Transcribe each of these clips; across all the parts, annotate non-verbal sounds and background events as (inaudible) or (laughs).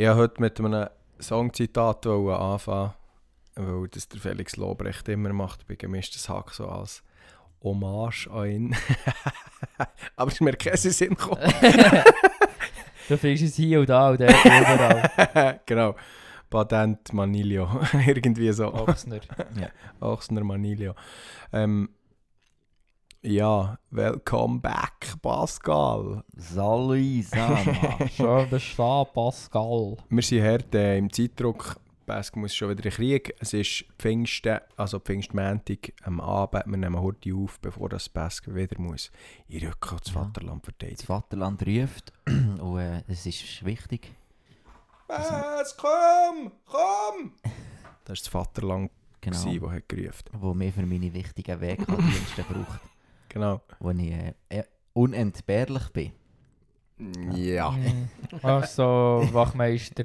Ich wollte heute mit einem Songzitat anfangen, weil das der Felix Lobrecht immer macht bei gemischtes Hack so als Hommage an ihn. (laughs) Aber es ist mir keinen Sinn gekommen. (laughs) du findest es hier und da und dort überall. (laughs) genau. Patent Manilio. Irgendwie so. Ochsner. ja. Ochsner Manilio. Ähm, ja, welcome back, Pascal. Salut, Sama. (laughs) Schön bist du da, Pascal. Wir sind heute äh, im Zeitdruck. Pascal muss schon wieder in Krieg. Es ist Pfingsten, also Pfingstmäntig am Abend. Wir nehmen heute auf, bevor das Pascal wieder muss. Ich rücke das Ja. Vaterland Das verteidigen. Vaterland ruft (clears throat) und äh, es ist wichtig. Was? Komm! Komm! Das war das Vaterland, Genau. das hat gerufen. Wo mir für meine wichtigen Wegdienste braucht. Genau. Wo ich äh, äh, unentbehrlich bin. Ja. Mhm. (laughs) Also, Wachmeister.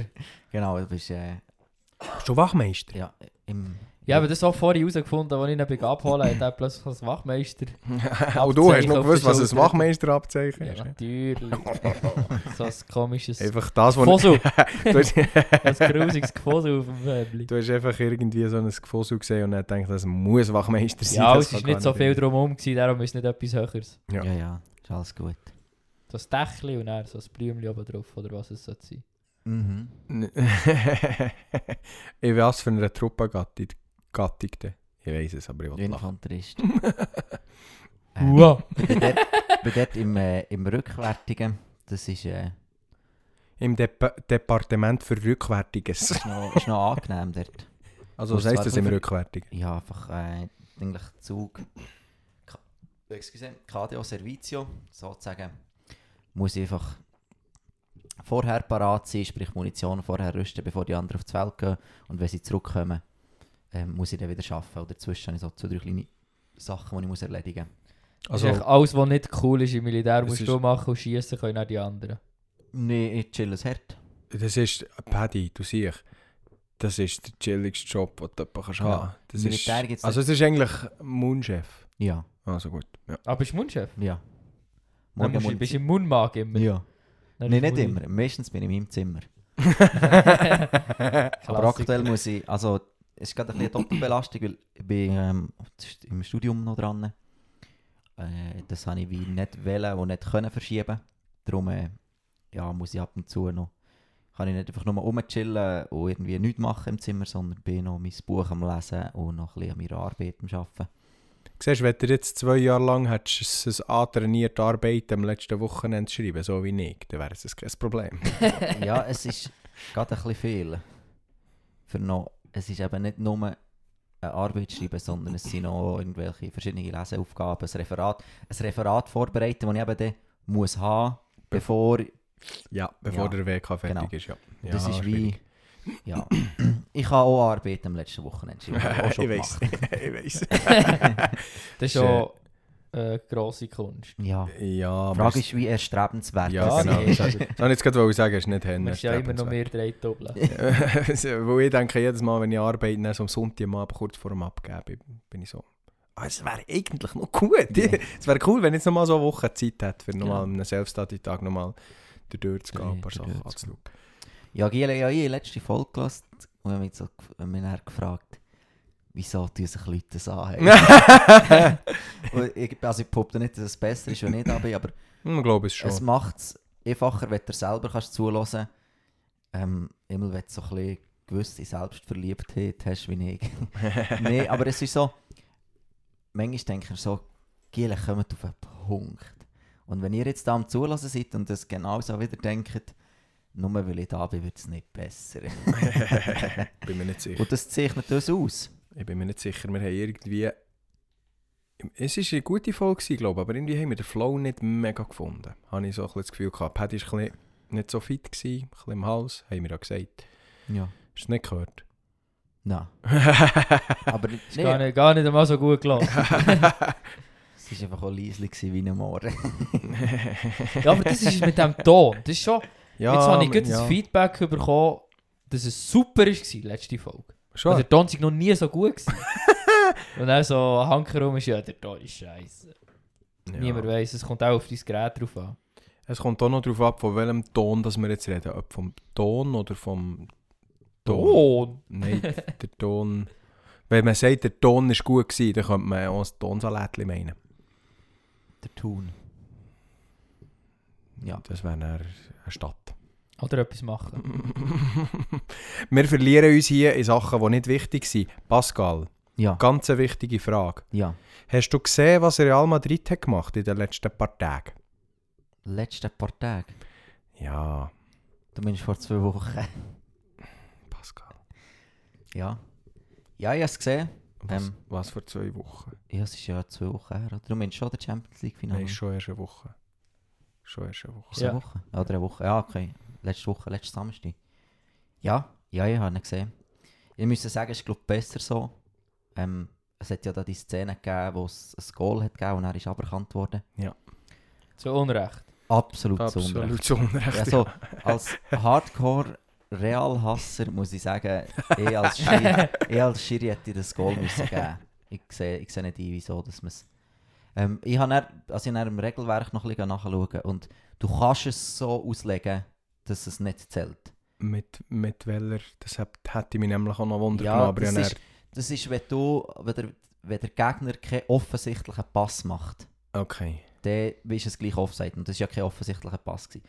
Genau, du bist äh, Bist du Wachmeister? ja, im... Ja, aber das auch vorhin herausgefunden, als ich ihn bin abholen hat er plötzlich als Wachmeister. (laughs) Auch du hast noch gewusst, was ein Schulter. Wachmeisterabzeichen Ja, ist. natürlich. so ein komisches Einfach das, was (laughs) hast, (laughs) ein grusiges Gefosel auf dem Möbel. du hast einfach irgendwie so ein Gefosel gesehen und dann gedacht, das muss Wachmeister sein. Ja, es gar nicht so viel drumherum, gewesen, darum ist nicht etwas Höheres. Ja. Ja, ja, ist alles gut. So ein Dächli und dann so ein Blümchen oben drauf oder was es sein. Mhm. ich weiß für eine Truppengattung. Gattung denn. Ich weiß es, aber ich will lachen. Infanterist. (laughs) Wow. Ich bin dort, bin dort im, äh, im Rückwärtigen. Das ist, äh, Im Dep Departement für Rückwärtiges. ist, noch, ist noch angenehm dort. Also was heisst das im Rückwärtigen? Ja, einfach äh, eigentlich Zug. Ka- Excuse, KDO Servizio, sozusagen. Muss ich einfach vorher parat sein, sprich Munition vorher rüsten, bevor die anderen auf die Feld gehen. Und wenn sie zurückkommen, ähm, muss ich dann wieder arbeiten. Und dazwischen habe ich so zwei, drei kleine Sachen, die ich muss erledigen Also, Also, alles, was nicht cool ist im Militär, musst ist- du machen und schießen können auch die anderen. muss. Nee, ich chill es hart. das ist, Paddy, du siehst, das ist der chilligste Job, den du jemanden kannst Ja. haben. Das ist, Militär gibt's also es ist eigentlich Mundchef. Ja, Also gut. Ja. Aber bist du Mundchef? ja. Dann musst du, muss bist du im Mundmark immer. Ja. Ist nicht immer. Meistens bin ich in meinem Zimmer. (laughs) (laughs) Aber aktuell muss ich, also es ist gerade ein eine Doppelbelastung, weil ich bin ähm, im Studium noch dran. Äh, das habe ich wie nicht wollen und nicht können verschieben. Darum äh, ja, muss ich ab und zu noch, kann ich nicht einfach nur rumchillen und irgendwie nichts machen im Zimmer, sondern bin noch mein Buch am Lesen und noch ein bisschen an meiner Arbeit am Arbeiten. Siehst du, wenn du jetzt zwei Jahre lang hättest es antrainiert, Arbeit am letzten Wochenende schreiben, so wie ich, dann wäre es kein Problem. (laughs) ja, es ist gerade ein bisschen viel. Für noch, es ist eben nicht nur eine Arbeit schreiben, sondern es sind noch irgendwelche verschiedene Leseaufgaben, ein Referat, ein Referat vorbereiten, das ich eben dann muss haben, bevor, Ja, bevor Ja, der WK fertig genau. ist, ja. das ja, ist schwierig. wie, ja, ich habe auch Arbeit am letzten Wochenende (laughs) auch schon ich weiß, gemacht. (laughs) ich weiß. (laughs) Das ist schon äh, grosse Kunst. Ja, Ja, die aber Frage ist, wie erstrebenswert Ja, das genau. ist. Das soll ich jetzt gerade sagen, ist nicht Du Henne. musst ja immer noch mehr drei doppeln. (laughs) Weil ich denke, jedes Mal, wenn ich arbeite, dann so am Sonntag Abend kurz vor dem Abgeben, bin ich so. Ah, es wäre eigentlich noch gut. Ja. (laughs) Es wäre cool, wenn ich jetzt noch mal so eine Woche Zeit hätte, für nochmal Ja. einen Selbststudy-Tag nochmal durchzugehen, ein paar Sachen anzuschauen. Ja, Giele, ja, ich habe die letzte Folge gehört und habe mich, so, mich dann gefragt, wieso tun sich Leute das an? (laughs) (laughs) Und ich, also ich behaupte nicht, dass es besser ist, wenn ich da bin, aber Ich glaube es schon. es macht es einfacher, wenn du selber kannst zuhören ähm, Immer wenn du so ein bisschen gewisse Selbstverliebtheit hast wie ich. (laughs) Nein, aber es ist so, manchmal denke ich so, Giele, kommt auf einen Punkt. Und wenn ihr jetzt da am Zuhören seid und das genauso wieder denkt, nur weil ich da bin, wird es nicht besser. bin mir nicht sicher. Und das zeichnet uns aus. Ich bin mir nicht sicher. Wir haben irgendwie. Es war eine gute Folge, glaube ich, aber irgendwie haben wir den Flow nicht mega gefunden. Habe ich so ein bisschen das Gefühl gehabt. Paddy war ein bisschen nicht so fit, gewesen, ein bisschen im Hals, haben wir ja gesagt. Ja. Hast du es nicht gehört? Nein. (laughs) Aber Ist gar, nicht, gar nicht einmal so gut gelaufen. (laughs) es war einfach auch leislich gewesen wie ein Morgen. (laughs) ja, aber das ist mit dem Ton. Das ist schon... ja, Jetzt habe ich gerade ja. das Feedback bekommen, dass es super war, letzte Folge. Schon? Also der Ton war noch nie so gut. Gewesen. (laughs) Und dann so ein Hanker rum ist, ja, der Ton ist scheiße. Ja. Niemand weiß, es kommt auch auf dein Gerät drauf an. Es kommt auch noch darauf ab, von welchem Ton das wir jetzt reden. Ob vom Ton oder vom Ton. Nein, der Ton. Wenn man sagt, der Ton war gut, gewesen, dann könnte man auch das Tonsalätchen meinen. Der Tun. Ja. Das wäre eine Stadt. Oder etwas machen. (laughs) wir verlieren uns hier in Sachen, die nicht wichtig sind. Pascal, Ja. ganz eine wichtige Frage. Ja. Hast du gesehen, was Real Madrid hat gemacht in den letzten paar Tagen? Letzte paar Tage. Ja, Du meinst vor zwei Wochen. (laughs) Pascal. Ja. Ja, ich habe es gesehen. Was, Ähm. was für zwei Wochen? Ja, es ist ja zwei Wochen her. Du meinst schon der Champions League Finale? Nein, ist schon erst eine Woche. Schon erst eine Woche. Ist es eine Ja. Woche? Oder eine Woche. Ja, okay. Letzte Woche, letzten Samstag. Ja, ja, ich habe ihn gesehen. Ich muss sagen, es ist glaube besser so. Ähm, es hat ja da die Szene gegeben, wo es ein Goal hat gegeben und er ist aberkannt worden. Zu Unrecht. Absolut, zu Unrecht. Absolut zu Unrecht. Also, als Hardcore-Realhasser muss ich sagen, ich als Schiri, (laughs) ich als Schiri hätte das Goal müssen geben. Ich sehe, ich sehe nicht ein, wieso dass man es... Ähm, ich habe dann, also ich habe dann im Regelwerk noch ein bisschen nachschauen und du kannst es so auslegen, dass es nicht zählt. Mit, mit welcher, das hätte mich nämlich auch noch Wunder Ja, genommen, aber das ist, das ist, wenn du, wenn der, wenn der Gegner keinen offensichtlichen Pass macht. okay. dann ist es gleich Offside. Und das war ja kein offensichtlicher Pass. Gewesen.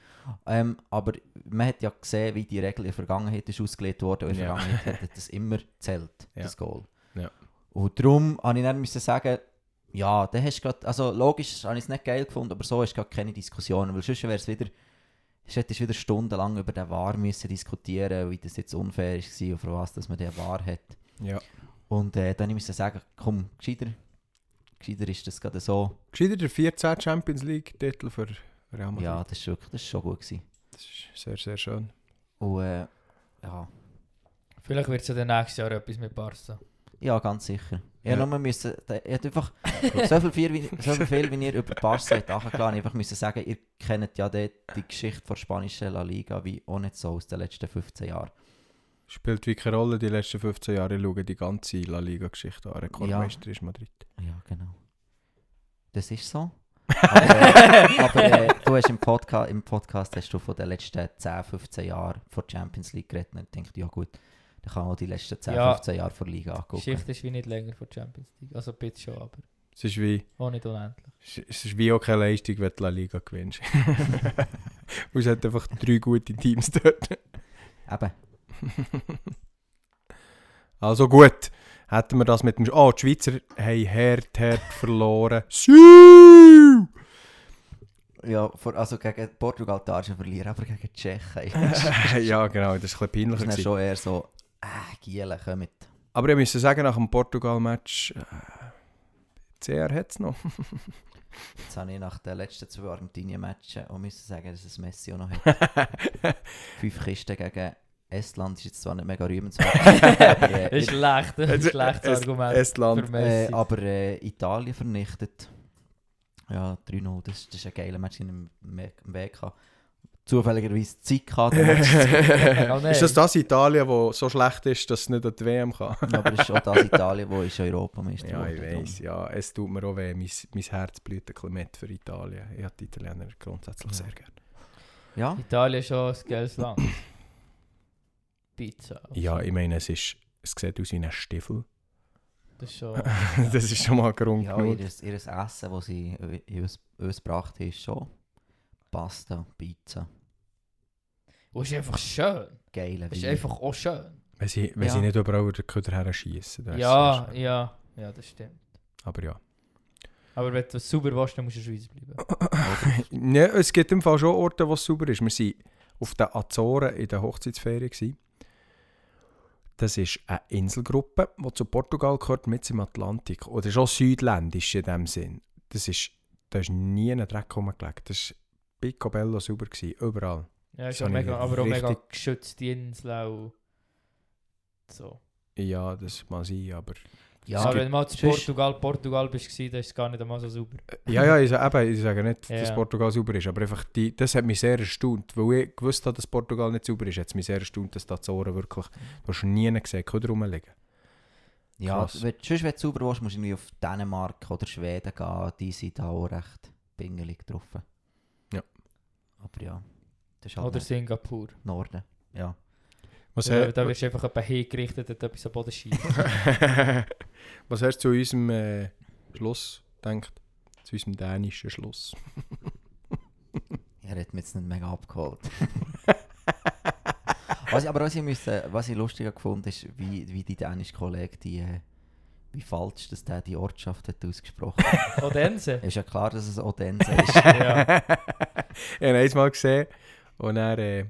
Ähm, aber man hat ja gesehen, wie die Regel in der Vergangenheit ist ausgelegt wurde. Und in der Ja. Vergangenheit hat (laughs) das immer zählt, Ja. das Goal. Ja. Und darum musste ich dann müssen sagen, ja, da hast du grad, also logisch habe ich es nicht geil gefunden, aber so hast du gerade keine Diskussionen, weil sonst wäre es wieder, ich hätte wieder stundenlang über den War müssen diskutieren, wie das jetzt unfair war und für was dass man den War hat. Ja. Und äh, dann musste ich sagen, komm, gescheiter, gescheiter ist das gerade so. Gescheiter der 14 Champions League-Titel für Real Madrid. Ja, das ist wirklich, das ist schon gut gewesen. Das ist sehr, sehr schön. Und äh, ja, Vielleicht wird es ja dann nächstes Jahr etwas mit Barca. Ja, ganz sicher. Ich Ja. ja. nur müssen, ich hätte einfach (laughs) so viel, viel, wie, so viel, viel, wie ihr über Barca habt nachgeladen, einfach müssen sagen, ihr kennt ja dort die Geschichte der spanischen La Liga wie auch nicht so aus den letzten 15 Jahren. Spielt wirklich keine Rolle die letzten 15 Jahre. Ich schaue die ganze La Liga-Geschichte an. Rekordmeister ist Madrid. Ja, genau. Das ist so. (laughs) Aber, äh, aber äh, du hast im Podcast, im Podcast hast du von den letzten 10, 15 Jahren vor der Champions League geredet und ich dachte, ja gut, dann kann man auch die letzten 10, Ja. 15 Jahre vor der Liga Die angucken. Geschichte ist wie nicht länger von der Champions League. Also bisschen schon, aber Es ist wie, auch nicht unendlich. es ist wie auch keine Leistung, wenn du La Liga gewinnst. (laughs) Und es hat einfach drei gute Teams dort. Eben. Also gut, hätten wir das mit dem... Oh, die Schweizer haben hart, hart verloren. (laughs) Siu! Ja, vor, also gegen Portugal darfst du verlieren, aber gegen die Tschechen (laughs) ja, genau, das war ein bisschen ist peinlich. dann gewesen. schon eher so, äh, Gielen, kommt. Aber ich muss sagen, nach dem Portugal-Match... Äh, CR hat es noch. (laughs) Jetzt habe ich nach den letzten zwei Argentinien-Matchen auch müssen sagen, dass es Messi auch noch hat. (laughs) Fünf Kisten gegen Estland ist jetzt zwar nicht mega rühmenswert, aber, (laughs) äh, Das ist schlecht, das ist ein schlechtes Es- Argument Estland. für Messi. äh, aber äh, Italien vernichtet. Ja, 3-0, das, das ist ein geiler Match in dem Me- im Weg. gehabt. Zufälligerweise Zeit gehabt. Oh (laughs) ist das das Italien, das so schlecht ist, dass es nicht an die WM kann? (laughs) aber es ist auch das Italien, wo ist Europameister Ja, ich weiß. Ja, es tut mir auch weh. Mein, mein Herz blüht ein bisschen mit für Italien. Ich habe die Italiener grundsätzlich Ja. sehr gerne. Ja, Italien ist schon ein geiles Land. (coughs) Pizza. Ja, ich meine, es, ist, es sieht aus wie ein Stiefel. Das ist schon... (laughs) das ist schon mal Grund ja genug. ihr, ihr Essen, das sie uns gebracht haben, ist schon Pasta, Pizza, Und es ist einfach schön. geile Es ist Wein. einfach auch schön. Wenn sie, wenn Ja. sie nicht überall den Köder her ist Ja, ja, ja, das stimmt. Aber ja. Aber wenn du sauber willst, dann musst du in der Schweiz bleiben. (coughs) ja. Es gibt im Fall schon Orte, wo es sauber ist. Wir waren auf den Azoren in der Hochzeitsferien. Gewesen. Das ist eine Inselgruppe, die zu Portugal gehört, mit im Atlantik. Oder schon südländisch in dem Sinn. Das ist, da ist nie ein Dreck rumgelegt. Das war picobello sauber, gewesen, überall. Ja, ist auch mega, aber auch mega geschützte Insel auch. So. Ja, das mag sein, aber... Ja, aber wenn du mal zu Portugal, Portugal bist, gewesen, dann ist es gar nicht einmal so sauber. Ja, ja, ich, eben, ich sage nicht, dass Ja. Portugal sauber ist, aber einfach die, das hat mich sehr erstaunt. Weil ich gewusst habe, dass Portugal nicht sauber ist, hat es mich sehr erstaunt, dass die Azoren wirklich... Du hast nie gesehen, Köder rumliegen. Ja, Krass. wenn, sonst, wenn du sauber willst, musst du irgendwie auf Dänemark oder Schweden gehen. Die sind da auch recht pingelig getroffen. Ja. Aber ja, das ist halt Oder Singapur. Norden. Ja. Was, Ja, da wirst du einfach jemand hingerichtet und etwas am Boden schießen. (laughs) Was hast du zu unserem äh, Schluss gedacht? Zu unserem dänischen Schluss? (laughs) Er hat mich jetzt nicht mega abgeholt. (laughs) was ich, aber was ich, müsste, was ich lustiger gefunden ist, wie, wie die dänische Kollege, die, äh, wie falsch dass der die Ortschaft hat ausgesprochen hat. (laughs) Odense. (laughs) ist ja klar, dass es Odense (laughs) ist. ja. Ich habe ihn mal gesehen und dann, äh,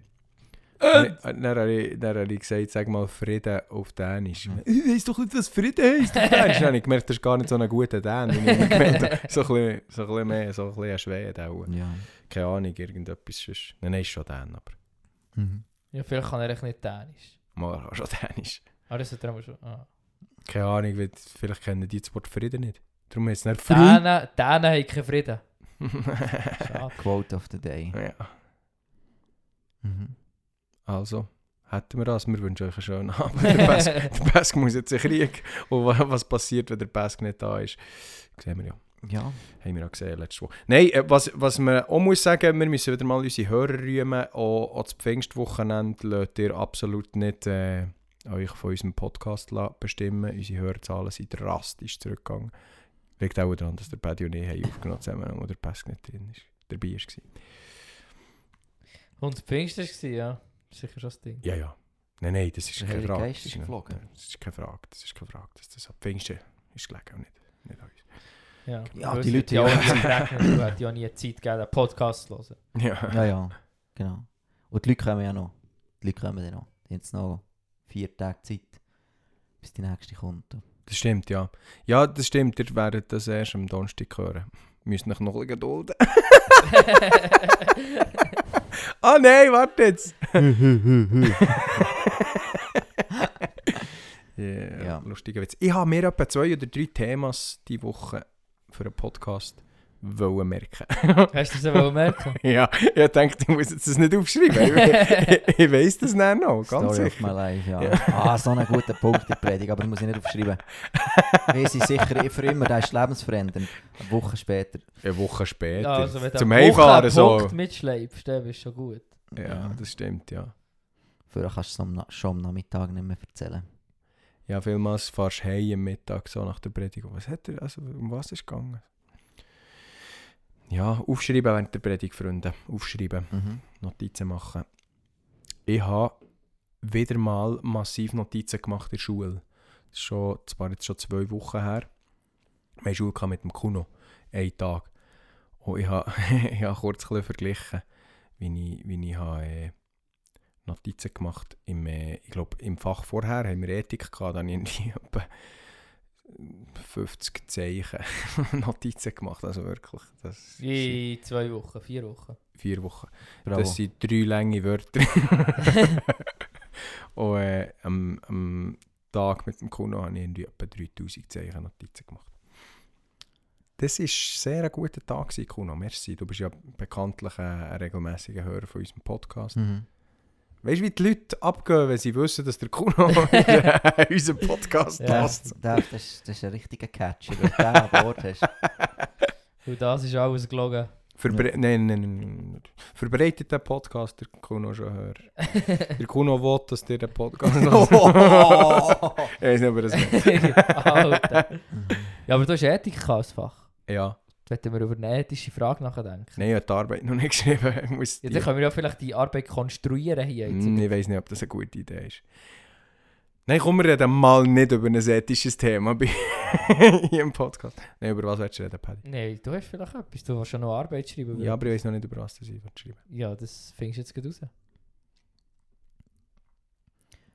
dann, dann, habe ich, dann habe ich gesagt, sag mal Frieden auf Dänisch. Mhm. Ich weiss doch nicht, was Frieden heisst auf Dänisch. Dann habe ich gemerkt, das ist gar nicht so ein guter Dän. ich so, ein bisschen, so ein bisschen mehr, so ein bisschen Schwede auch. ja. Keine Ahnung, irgendetwas sonst. Nein, nein, ist schon Dän, aber Mhm. ja, vielleicht kann er echt nicht Dänisch. mal schon Dänisch. Aber das hat er aber schon. Ah. Keine Ahnung, weil vielleicht kennen die das Wort Frieden nicht. Darum heißt es nicht Frieden. Dänen, Dänen haben keinen Frieden. (laughs) Schade. Quote of the day. ja, Mhm. also, hätten wir das. Wir wünschen euch einen schönen Abend. Der Pesk, (laughs) der Pesk muss jetzt in den Krieg. Und wa- was passiert, wenn der Pesk nicht da ist, sehen wir ja. Ja. Haben wir auch gesehen letzte Woche. Nein, äh, was, was man auch muss sagen, wir müssen wieder mal unsere Hörer rühmen. Auch, auch das Pfingstwochenende lasst ihr absolut nicht äh, euch von unserem Podcast la- bestimmen. Unsere Hörerzahlen sind drastisch zurückgegangen. Liegt auch daran, dass der Paddy und ich haben aufgenommen zusammen und der Pesk nicht drin ist, dabei war. Und Pfingst war es, ja. Sicher schon das Ding. Ja, ja. Nein, nein, das ist keine Frage. Das ist geflogen. das ist keine Frage. Das ist keine Frage. Das, das ab Pfingsten ist gelegen und nicht, nicht an uns. Ja, Ja, die Leute- ja auch hättest ja nie Zeit gegeben, einen Podcast zu hören. Ja. Ja, ja. Genau. Und die Leute kommen ja noch. Die Leute kommen dann noch. Die haben jetzt noch vier Tage Zeit, bis die nächste kommt. Das stimmt, ja. Ja, das stimmt. Ihr werdet das erst am Donnerstag hören. Müsst euch noch ein bisschen gedulden. (laughs) Ah nein, warte jetzt! (laughs) yeah, Ja. Lustiger Witz. Ich habe mir etwa zwei oder drei Themas die Woche für einen Podcast wollen merken. Hast du das auch merken? (laughs) ja, ich dachte, ich muss jetzt das nicht aufschreiben. ich, ich weiss das nicht noch, ganz Story of sicher. my life, ja. Ah, so ein guter Punkt in der Predigt, aber den muss ich nicht aufschreiben. Weiss ich sicher für immer, der ist lebensverändernd. Eine Woche später. Eine Woche später. Ja, also wenn du Zum Heimfahren so. Punkt mitschleibst, dann bist du schon gut. Ja, das stimmt, ja. Vorher kannst du es schon am Nachmittag nicht mehr erzählen. Ja, vielmals fahrst du heim am Mittag so nach der Predigt. Was hat er, also um was ist es gegangen? Ja, aufschreiben während der Predigt, Freunde. Aufschreiben, Mhm. Notizen machen. Ich habe wieder mal massiv Notizen gemacht in der Schule. Das ist schon, das war jetzt schon zwei Wochen her. Wir hatten Schule mit dem Kuno. Einen Tag. Und ich habe, (laughs) ich habe kurz ein verglichen, wie ich, wie ich habe, äh, Notizen gemacht Im, äh, ich glaube, im Fach vorher haben wir Ethik gehabt, da habe ich (laughs) 50 Zeichen (laughs) Notizen gemacht. Also wirklich, das sind In zwei Wochen, vier Wochen. vier Wochen. Bravo. Das sind drei lange Wörter. (laughs) Und äh, am, am Tag mit dem Kuno habe ich irgendwie etwa 3000 Zeichen Notizen gemacht. Das war sehr ein guter Tag, Kuno. Merci. Du bist ja bekanntlich ein, ein regelmäßiger Hörer von unserem Podcast. Mhm. Weißt du, wie die Leute abgehen, wenn sie wissen, dass der Kuno (laughs) (laughs) unseren Podcast Ja. passt? Der, das, ist, das ist ein richtiger Catcher, wenn du den an Bord hast. (laughs) Und das ist alles gelogen. Verbre nein, nein, nein, nein. Verbreitet den Podcast der Kuno schon höher. der Kuno will, dass ihr den Podcast hört. Oh! Ich weiß nicht, ob er das will. Alter. Ja, aber du hast Ethik als Fach. Ja. Jetzt wollen wir über eine ethische Frage nachdenken. Nein, ich habe die Arbeit noch nicht (laughs) geschrieben. Ich, muss Ja, dann können wir ja vielleicht die Arbeit konstruieren hier. Jetzt. Hm, ich weiß nicht, ob das eine gute Idee ist. Nein, komm, wir reden mal nicht über ein ethisches Thema bei (laughs) hier im Podcast. Nein, über was willst du reden, Paddy? Nein, du hast vielleicht etwas. Du willst schon noch Arbeit schreiben. Ja, aber ich weiß noch nicht, über was das ich will schreiben ja, das findest du jetzt gerade raus.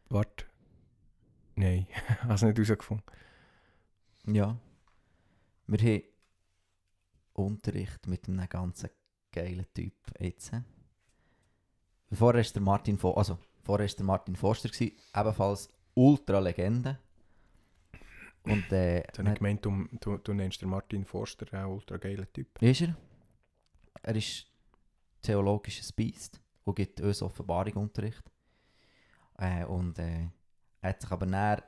Warte. Nein, (laughs) hast du nicht herausgefunden. Ja. Wir haben Unterricht mit einem ganz geilen Typ jetzt. Vorher war der Martin, Fo also, vorher ist der Martin Forster, gewesen, ebenfalls Ultra-Legende. Und äh, Jetzt habe ich gemeint, du, du, du nennst den Martin Forster ein ultra geiler Typ. ist er? Er ist theologisches Biest und gibt uns Offenbarung-Unterricht. Äh, und äh, er hat sich aber näher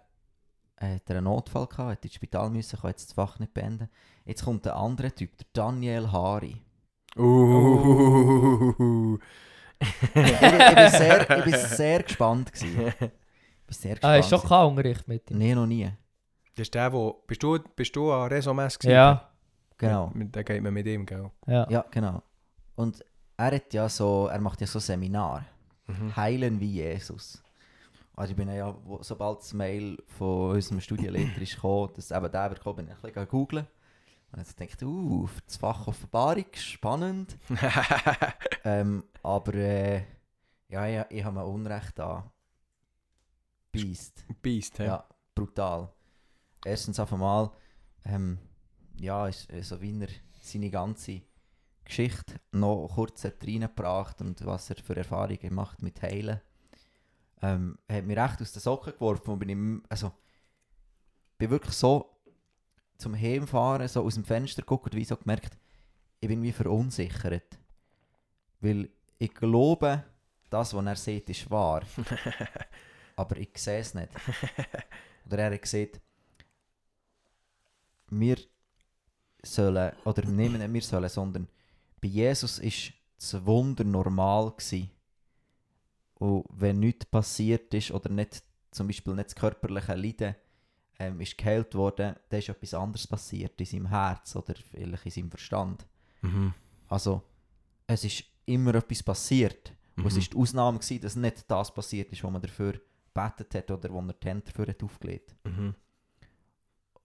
hat er einen Notfall gehabt, hat ins Spital müssen, kann jetzt das Fach nicht beenden. Jetzt kommt ein anderer Typ, der Daniel Hari. Uh. ich, bin, ich, bin sehr, ich bin sehr gespannt. Gewesen. Ich bin sehr gespannt. Ah, ist schon kein Unterricht mit ihm. Nee, noch nie. Das ist der, wo... Bist du, bist du an Resomess gewesen? Ja, Genau. Da geht man mit ihm, gell? ja. Ja, genau. Und er hat ja so, er macht ja so Seminar. Mhm. Heilen wie Jesus. Also ich bin ja, sobald das Mail von unserem Studienleiter ist gekommen, dass eben der wird bin ich ein bisschen googeln. Und jetzt dachte ich, uh, das Fach Offenbarung, spannend. (laughs) ähm, aber äh, ja, ja, ich habe mir Unrecht da. Beast. Beast, hä? Ja, brutal. Erstens auf einmal, ähm, ja, ist äh, so wie er seine ganze Geschichte noch kurz reingebracht und was er für Erfahrungen macht mit Heilen. Ähm, hat mich recht aus den Socken geworfen und bin ich, also, bin wirklich so zum Heimfahren, so aus dem Fenster geguckt und wie so gemerkt, ich bin wie verunsichert. Weil ich glaube, das, was er sieht, ist wahr. (laughs) aber ich sehe es nicht. Oder er hat gesagt, wir sollen, oder nehmen nicht wir sollen, sondern bei Jesus ist das Wunder normal gewesen. Und wenn nichts passiert ist, oder nicht, zum Beispiel nicht das körperliche Leiden ähm, ist geheilt worden, dann ist etwas anderes passiert in seinem Herz oder vielleicht in seinem Verstand. Mhm. Also, es ist immer etwas passiert. Und es Mhm. war die Ausnahme, gewesen, dass nicht das passiert ist, was man dafür gebetet hat oder wo er die Hände dafür hat aufgelegt Mhm.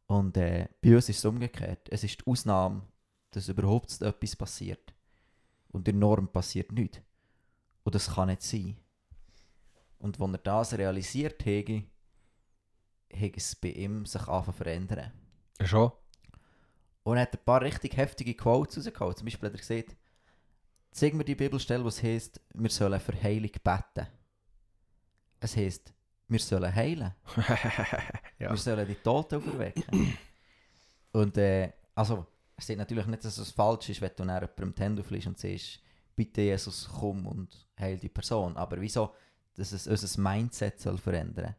Und äh, bei uns ist es umgekehrt. Es ist die Ausnahme, dass überhaupt etwas passiert. Und in der Norm passiert nichts. Und das kann nicht sein. Und wenn er das realisiert hätte, hätte es bei ihm sich zu verändern. Schon? Und er hat ein paar richtig heftige Quotes rausgehauen. Zum Beispiel hat er gesagt, zeig mir die Bibelstelle, was heisst, wir sollen für Heilung beten. Es heisst, wir sollen heilen. (laughs) ja. Wir sollen die Toten auferwecken. (clears throat) und äh, also, es sieht natürlich nicht, dass es falsch ist, wenn du nach jemandem die Hände und siehst, bitte Jesus, komm und heil die Person. Aber wieso, dass es unser Mindset soll verändern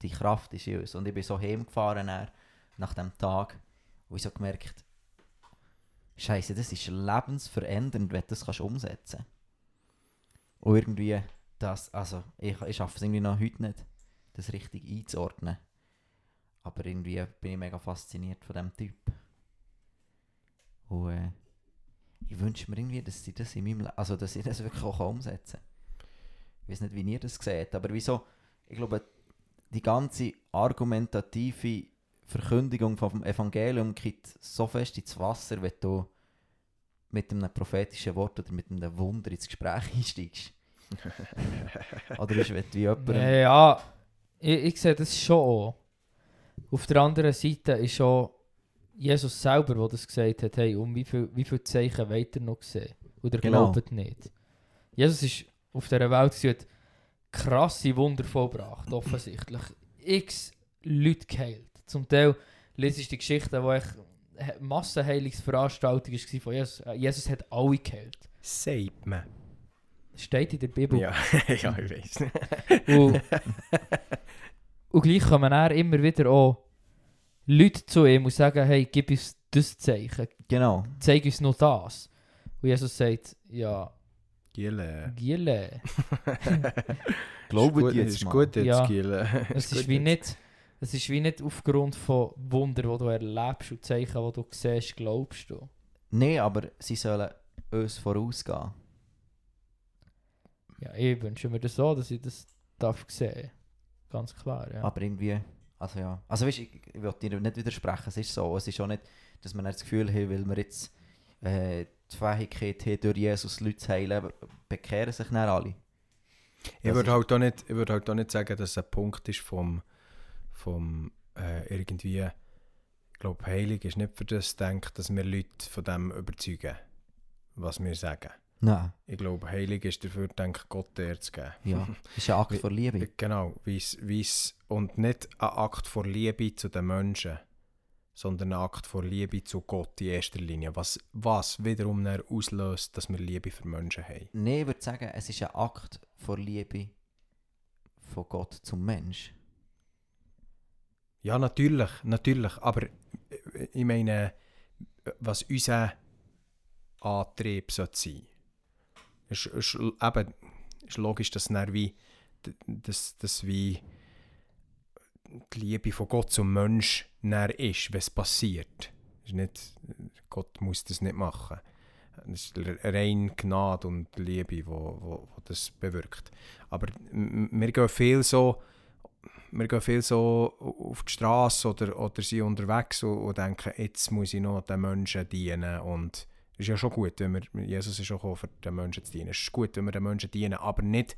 Die Kraft ist in uns. Und ich bin so heimgefahren nach, dem Tag und ich so gemerkt, Scheiße, das ist lebensverändernd, wenn du das umsetzen kannst. Und irgendwie, das, also, ich, ich schaffe es irgendwie noch heute nicht, das richtig einzuordnen. Aber irgendwie bin ich mega fasziniert von diesem Typ. Und äh, ich wünsche mir irgendwie, dass ich das in meinem Le also dass ich das wirklich auch umsetzen kann. Ich weiß nicht, wie ihr das seht, aber wieso, ich glaube, die ganze argumentative Verkündigung vom Evangelium geht so fest ins Wasser, wenn du mit einem prophetischen Wort oder mit einem Wunder ins Gespräch (laughs) einsteigst. oder ist, wenn du wie jemandem... Ja, ich, ich sehe das schon auch. Auf der anderen Seite ist schon Jesus selber, der das gesagt hat, hey, um wie viel, wie viel Zeichen weiter noch sehen? Oder Genau. glaubt nicht. Jesus ist auf dieser Welt hat krasse Wunder vollbracht, offensichtlich. X Leute geheilt. Zum Teil lese ich die Geschichte, wo ich Massenheilungsveranstaltung war von Jesus. Äh, Jesus hat alle geheilt. Sagt man. Steht in der Bibel. Ja, (laughs) ja, ich weiß. Und, und gleich kommen dann immer wieder auch Leute zu ihm und sagen, hey, gib uns das Zeichen, Genau. zeig uns noch das. Und Jesus sagt, ja, Giele. Giele. (laughs) Glaubt jetzt ist mal. gut jetzt, Ja. Giele. (laughs) Es ist, wie nicht, es ist wie nicht aufgrund von Wunder, die du erlebst und Zeichen, die du siehst, glaubst du. Nein, aber sie sollen uns vorausgehen. Ja, ich wünsche mir das so, dass ich das darf sehen. Ganz klar, ja. Aber irgendwie, also ja. Also weißt, ich, ich will dir nicht widersprechen, es ist so. Es ist auch nicht, dass man das Gefühl hat, weil wir jetzt äh, die Fähigkeit haben, durch Jesus Leute zu heilen, bekehren sich dann alle. Ich würde halt, auch nicht, ich würde halt auch nicht sagen, dass es ein Punkt ist vom, vom äh, irgendwie, ich glaube, Heilig ist nicht für das gedacht, dass wir Leute von dem überzeugen, was wir sagen. Nein. Ich glaube, Heilig ist dafür gedacht, Gott Ehre zu geben. Ja, (laughs) ist ein Akt von Liebe. Genau, wie's, wie's, und nicht ein Akt von Liebe zu den Menschen, sondern ein Akt von Liebe zu Gott in erster Linie. Was, was wiederum auslöst, dass wir Liebe für Menschen haben. Nein, ich würde sagen, es ist ein Akt von Liebe von Gott zum Mensch. Ja, natürlich, natürlich. Aber äh, ich meine, was unser, Antrieb sollte sein Es ist, ist, eben, ist logisch, dass dann wie, dass, dass wie die Liebe von Gott zum Mensch dann ist, wenn es passiert. Ist nicht, Gott muss das nicht machen. Es ist rein Gnade und Liebe, wo, wo, wo das bewirkt. Aber wir gehen viel so, wir gehen viel so auf die Straße oder, oder sind unterwegs und, und denken, jetzt muss ich noch den Menschen dienen. Und es ist ja schon gut, wenn wir, Jesus ist auch gekommen, für den Menschen zu dienen. Es ist gut, wenn wir den Menschen dienen, aber nicht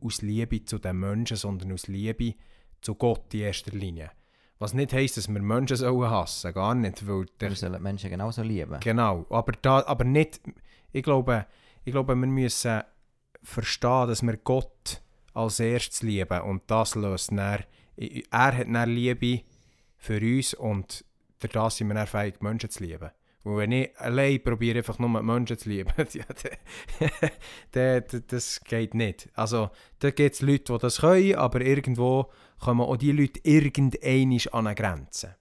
aus Liebe zu den Menschen, sondern aus Liebe zu Gott in erster Linie. Was nicht heisst, dass wir Menschen sollen hassen, gar nicht, weil der, Wir sollen Menschen genauso lieben. Genau, aber, da, aber nicht, ich glaube, ich glaube, wir müssen verstehen, dass wir Gott als erstes lieben und das löst dann, er hat dann Liebe für uns und durch das sind wir dann fähig, Menschen zu lieben. Und wenn ich allein probiere, einfach nur Menschen zu lieben, (laughs) ja, dann- das geht nicht. Also, da gibt es Leute, die das können, aber irgendwo kommen auch die Leute irgendeinmal an eine Grenze.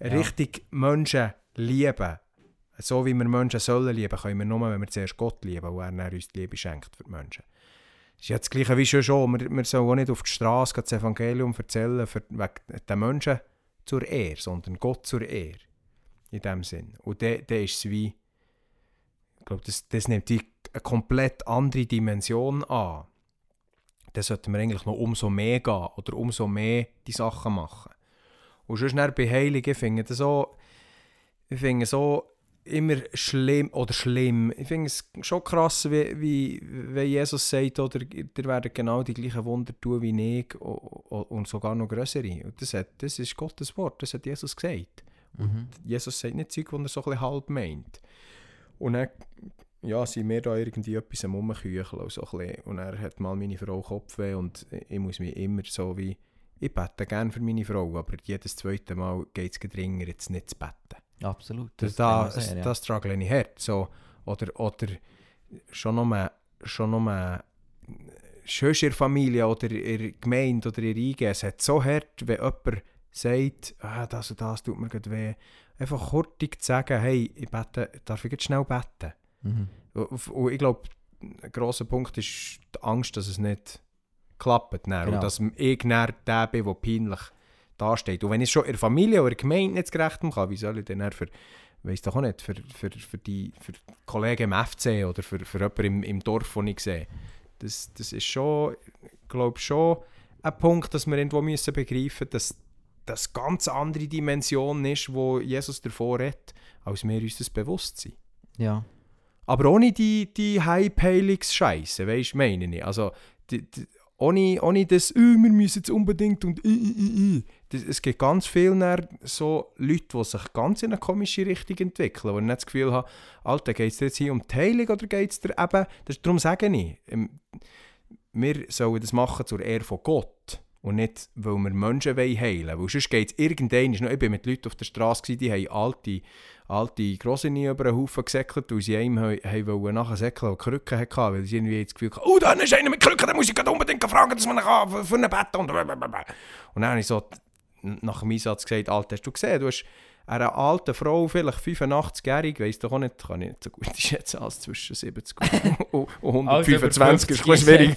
Ja. Richtig Menschen lieben, so wie wir Menschen sollen lieben, können wir nur, wenn wir zuerst Gott lieben und er uns die Liebe schenkt für die Menschen. Das ist ja das Gleiche wie schon schon. Wir, wir sollen auch nicht auf die Straße das Evangelium erzählen für, wegen den Menschen zur Ehre, sondern Gott zur Ehre. In dem Sinn. Und der ist es wie, ich glaube, das, das nimmt die eine komplett andere Dimension an. Dann sollten wir eigentlich noch umso mehr gehen oder umso mehr die Sachen machen. Und sonst dann bei Heiligen finde das so, ich finde so immer schlimm oder schlimm. Ich finde es schon krass, wie, wie, wie Jesus sagt, oder ihr werdet genau die gleichen Wunder tun wie ich o- und sogar noch größere. Und das, hat, das ist Gottes Wort, das hat Jesus gesagt. Mhm. Jesus sagt nicht Zeug, die er so ein halb meint. Und dann ja, sind wir da irgendwie etwas am Rumkücheln. So ein und er hat mal meine Frau Kopfweh und ich muss mich immer so wie... Ich bete gerne für meine Frau, aber jedes zweite Mal geht es dringender, jetzt nicht zu beten. Absolut. Das, kennen wir da, sehr, ja. das struggle ich hart. So, oder, oder schon nur, schon nur schon in der Familie oder in der Gemeinde oder in der IG, es hat so hart, wenn jemand sagt, ah, das und das tut mir gerade weh, einfach hurtig zu sagen, hey, ich bete, darf ich jetzt schnell beten? Mhm. Und ich glaube, ein grosser Punkt ist die Angst, dass es nicht klappt. Dann. Genau. Und dass ich dann der bin, der peinlich dasteht. Und wenn ich es schon in der Familie oder in der Gemeinde nicht gerecht kann, wie soll ich denn dann für, weiss doch auch nicht, für, für, für, die, für die Kollegen im FC oder für, für jemanden im, im Dorf, den ich sehe. Das, das ist schon, ich glaube schon ein Punkt, dass wir irgendwo müssen begreifen müssen, dass das ganz andere Dimension ist, wo Jesus davor redet, als wir uns das bewusst sind. Ja. Aber ohne die, die Hype-Heilungs-Scheiße, weißt du, meine ich. Also, die, die, ohne, ohne das, «Äh, wir müssen jetzt unbedingt und, äh, äh, äh. Das, es gibt ganz viele so Leute, die sich ganz in eine komische Richtung entwickeln, wo ich nicht das Gefühl habe, Alter, geht es jetzt hier um die Heilung oder geht es dir eben, das, darum sage ich, wir sollen das machen zur Ehre von Gott und nicht, weil wir Menschen heilen wollen. Weil sonst geht es irgendwann, ich bin mit Leuten auf der Straße, die haben alte, alte Grossini über einen Haufen gesäckelt, weil sie einem he- he wollen nachher säckeln, der Krücken hatte, weil sie irgendwie das Gefühl hatten, oh, da ist einer mit Krücken, den muss ich unbedingt fragen, dass man ihn für, einen Bett und. Und dann habe ich so nach dem Einsatz gesagt, Alter, hast du gesehen, du hast einer alten Frau, vielleicht 85-jährig, weiss doch auch nicht, kann ich nicht so gut (laughs) schätzen, als zwischen 70 und, (laughs) und Alter, über 125 ist 50 ein bisschen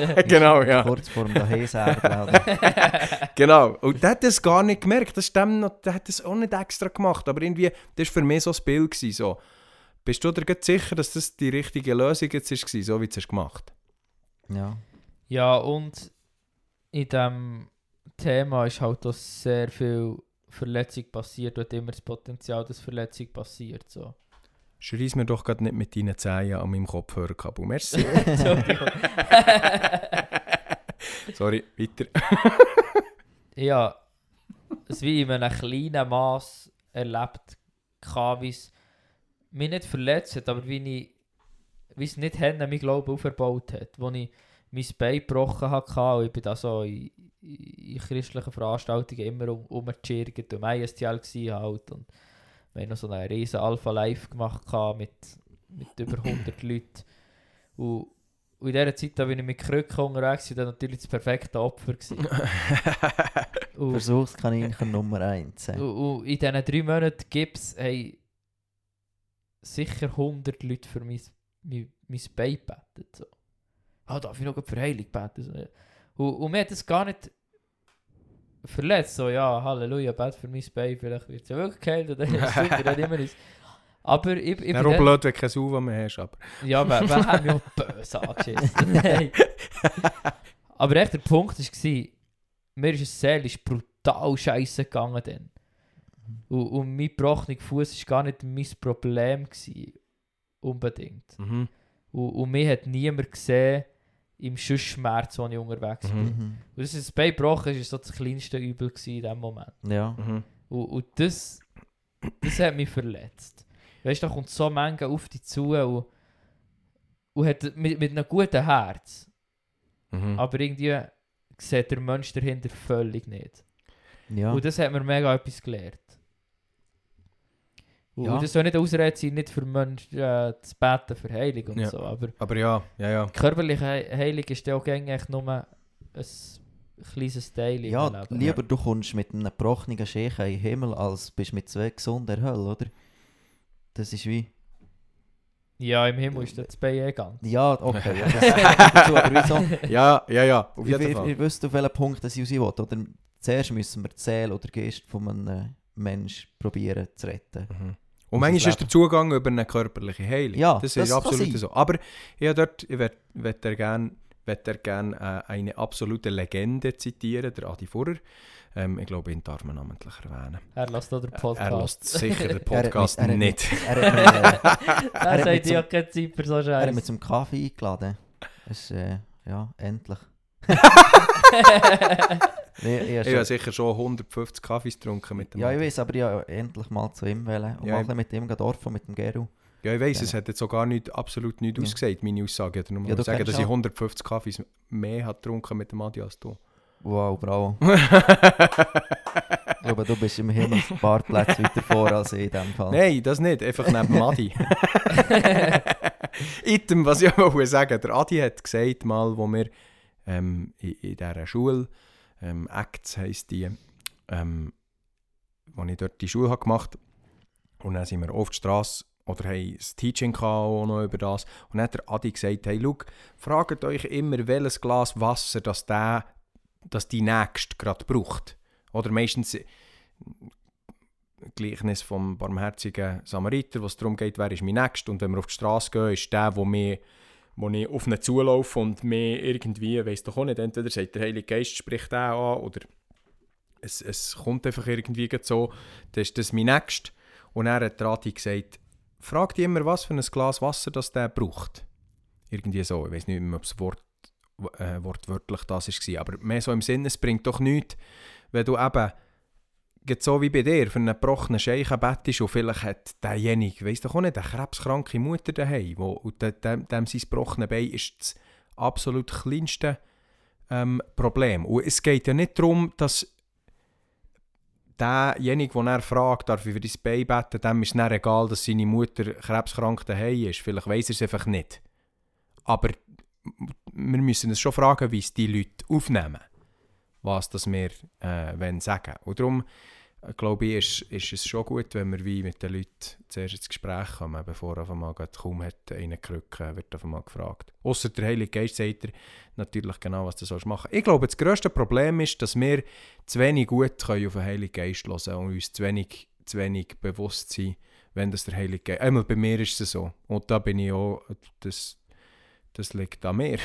schwierig. (laughs) genau, ja. Kurz vor dem Daheimsäbeln. Genau. Und der hat das gar nicht gemerkt. Das stimmt noch, der hat das auch nicht extra gemacht. Aber irgendwie, das war für mich so das Bild. Gewesen, so. Bist du dir sicher, dass das die richtige Lösung jetzt war, so wie du es hast gemacht ja. Ja, und in diesem Thema ist halt auch sehr viel Verletzung passiert und immer das Potenzial, dass Verletzung passiert. So. Schreiss mir doch gerade nicht mit deinen Zehen an meinem Kopfhörerkabel. Merci. (laughs) (laughs) Sorry, weiter. (laughs) ja, es wie in einem kleinen Maß erlebt, wie es mich nicht verletzt hat, aber wie, ich, wie es nicht Hände mein Glauben aufgebaut hat. Wo ich mein Bein gebrochen hatte und ich bin da so in, in christlichen Veranstaltungen immer um, umgeschirrt, um ISTL gsi halt und wir haben noch so eine riesen Alpha Live gemacht mit, mit (coughs) über 100 Leuten und, und in dieser Zeit da bin ich mit Krücken unterwegs und dann natürlich das perfekte Opfer gewesen. (laughs) Und- Versuchskaninchen Nummer 1. und, und in diesen drei Monaten Gips, hey, sicher 100 Leute für mein, mein, mein Bein gebetet. So. Ah, darf ich noch für Heilung beten? Und, und mir hat das gar nicht verletzt. So, ja, Halleluja, bet für mein Bein, vielleicht wird es ja wirklich geheilt. Oder super, (laughs) dann immer ist. Aber ich, ich bin blöd, wenn du kein Sauva mehr hast. Aber. Ja, wer hat mich auch (laughs) böse angeschissen? Nein. Aber echt, der Punkt war, mir ist es seelisch brutal scheiße gegangen dann. Und, und mein gebrochener Fuß war gar nicht mein Problem. Gewesen, unbedingt. Mhm. Und, und mich hat niemand gesehen im Schussschmerz, als ich unterwegs bin. Mhm. Mhm. Und das ist das Bein gebrochen ist so das kleinste Übel in dem Moment. Ja. Mhm. Und, und das, das hat mich verletzt. Weißt du, da kommt so Menge auf dich zu und, und hat mit, mit einem guten Herz. Mhm. Aber irgendwie sieht der Mensch dahinter völlig nicht. Ja. Und das hat mir mega etwas gelernt. Ja. und das soll nicht Ausrede sein, nicht für Menschen äh, zu beten für Heilung und Ja. so. Aber Aber ja, ja, ja. körperliche He- Heilung ist ja auch gängig echt nur ein kleines Teil Ja, Leben. lieber du kommst mit einem gebrochenen Schächen in den Himmel, als bist mit zwei gesunden Hölle, oder? Das ist wie... Ja, im Himmel ist das Bein eh ganz. Ja, okay. Ja, das (laughs) dazu, aber wieso? Ja, ja, ja. Auf Ich, jeden ich, Fall. ich wüsste, auf welchen Punkt das ich raus will. Oder zuerst müssen wir die Seele oder Geist von einem Menschen probieren zu retten. Mhm. Und manchmal ist der Zugang über eine körperliche Heilung. Ja, das das ist absolut so. Aber ja, dort, ich würde gerne gern, äh, eine absolute Legende zitieren, der Adi Furrer. Ähm, ich glaube, ihn darf man namentlich erwähnen. Er lässt auch den Er Podcast. lässt sicher den (laughs) Er Podcast er hat nicht. Er hat (laughs) mich, äh, Er hat sagt ja keine Zeit für so er hat mich Scheiße. zum Kaffee eingeladen. Ist, äh, ja, endlich. (laughs) Nee, ich Ich hab habe sicher schon 150 Kaffees getrunken mit dem ja, ich weiß, aber ich wollte endlich mal zu ihm wollen. Und Ja, mal mit ihm Dorf mit dem Geru. Ja, ich weiss, Ja. es hat jetzt auch gar nicht, absolut nicht Ja. ausgesagt, meine Aussage. Ich nur Ja, sagen, dass ich auch- 150 Kaffees mehr habe getrunken mit dem Adi als du. Wow, bravo. (laughs) Ich glaube, du bist im Himmel ein paar Plätze weiter vor als ich in dem Fall. Nein, das nicht. Einfach neben Adi. (laughs) Item, was ich auch sagen Der Adi hat gesagt, mal, wo wir ähm, in, in dieser Schule, ähm, Acts heisst die, ähm, wo ich dort die Schule habe gemacht und dann sind wir auf die Straße oder haben ein Teaching auch noch über das. Und dann hat der Adi gesagt, hey, schau, fragt euch immer, welches Glas Wasser das, der, das die Nächste gerade braucht. Oder meistens Gleichnis vom barmherzigen Samariter, wo es darum geht, wer ist mein Nächster. Und wenn wir auf die Straße gehen, ist der, wo, mir, wo ich auf ihn zulaufe und mir irgendwie, weiss doch auch nicht, entweder sagt der Heilige Geist, spricht der an, oder es, es kommt einfach irgendwie so, dann ist das mein Nächster. Und er hat der Adi gesagt, frag dich immer, was für ein Glas Wasser das der braucht. Irgendwie so, ich weiß nicht mehr, ob es Wort, äh, wortwörtlich das war, aber mehr so im Sinne, es bringt doch nichts, wenn du eben geht so wie bei dir, für einen gebrochenen Scheichen bettest und vielleicht hat derjenige, weiss doch auch nicht, eine krebskranke Mutter daheim, wo, und dem, dem, sein gebrochenes Bein ist das absolut kleinste ähm, Problem. Und es geht ja nicht darum, dass derjenige, der er fragt, darf ich für dein Bein beten, dem ist es egal, dass seine Mutter krebskrank daheim ist. Vielleicht weiß er es einfach nicht. Aber wir müssen es schon fragen, wie es die Leute aufnehmen, was das wir äh, wollen sagen. Und darum glaube ich, ist, ist es schon gut, wenn wir wie mit den Leuten zuerst ins Gespräch kommen, bevor auf einmal kaum hat einen Krücken, wird auf einmal gefragt. Außer der Heilige Geist sagt er natürlich genau, was du sollst machen. Ich glaube, das grösste Problem ist, dass wir zu wenig gut können auf den Heiligen Geist hören und uns zu wenig, zu wenig bewusst sind, wenn das der Heilige Geist... Einmal bei mir ist es so. Und da bin ich auch... Das, das liegt an mir.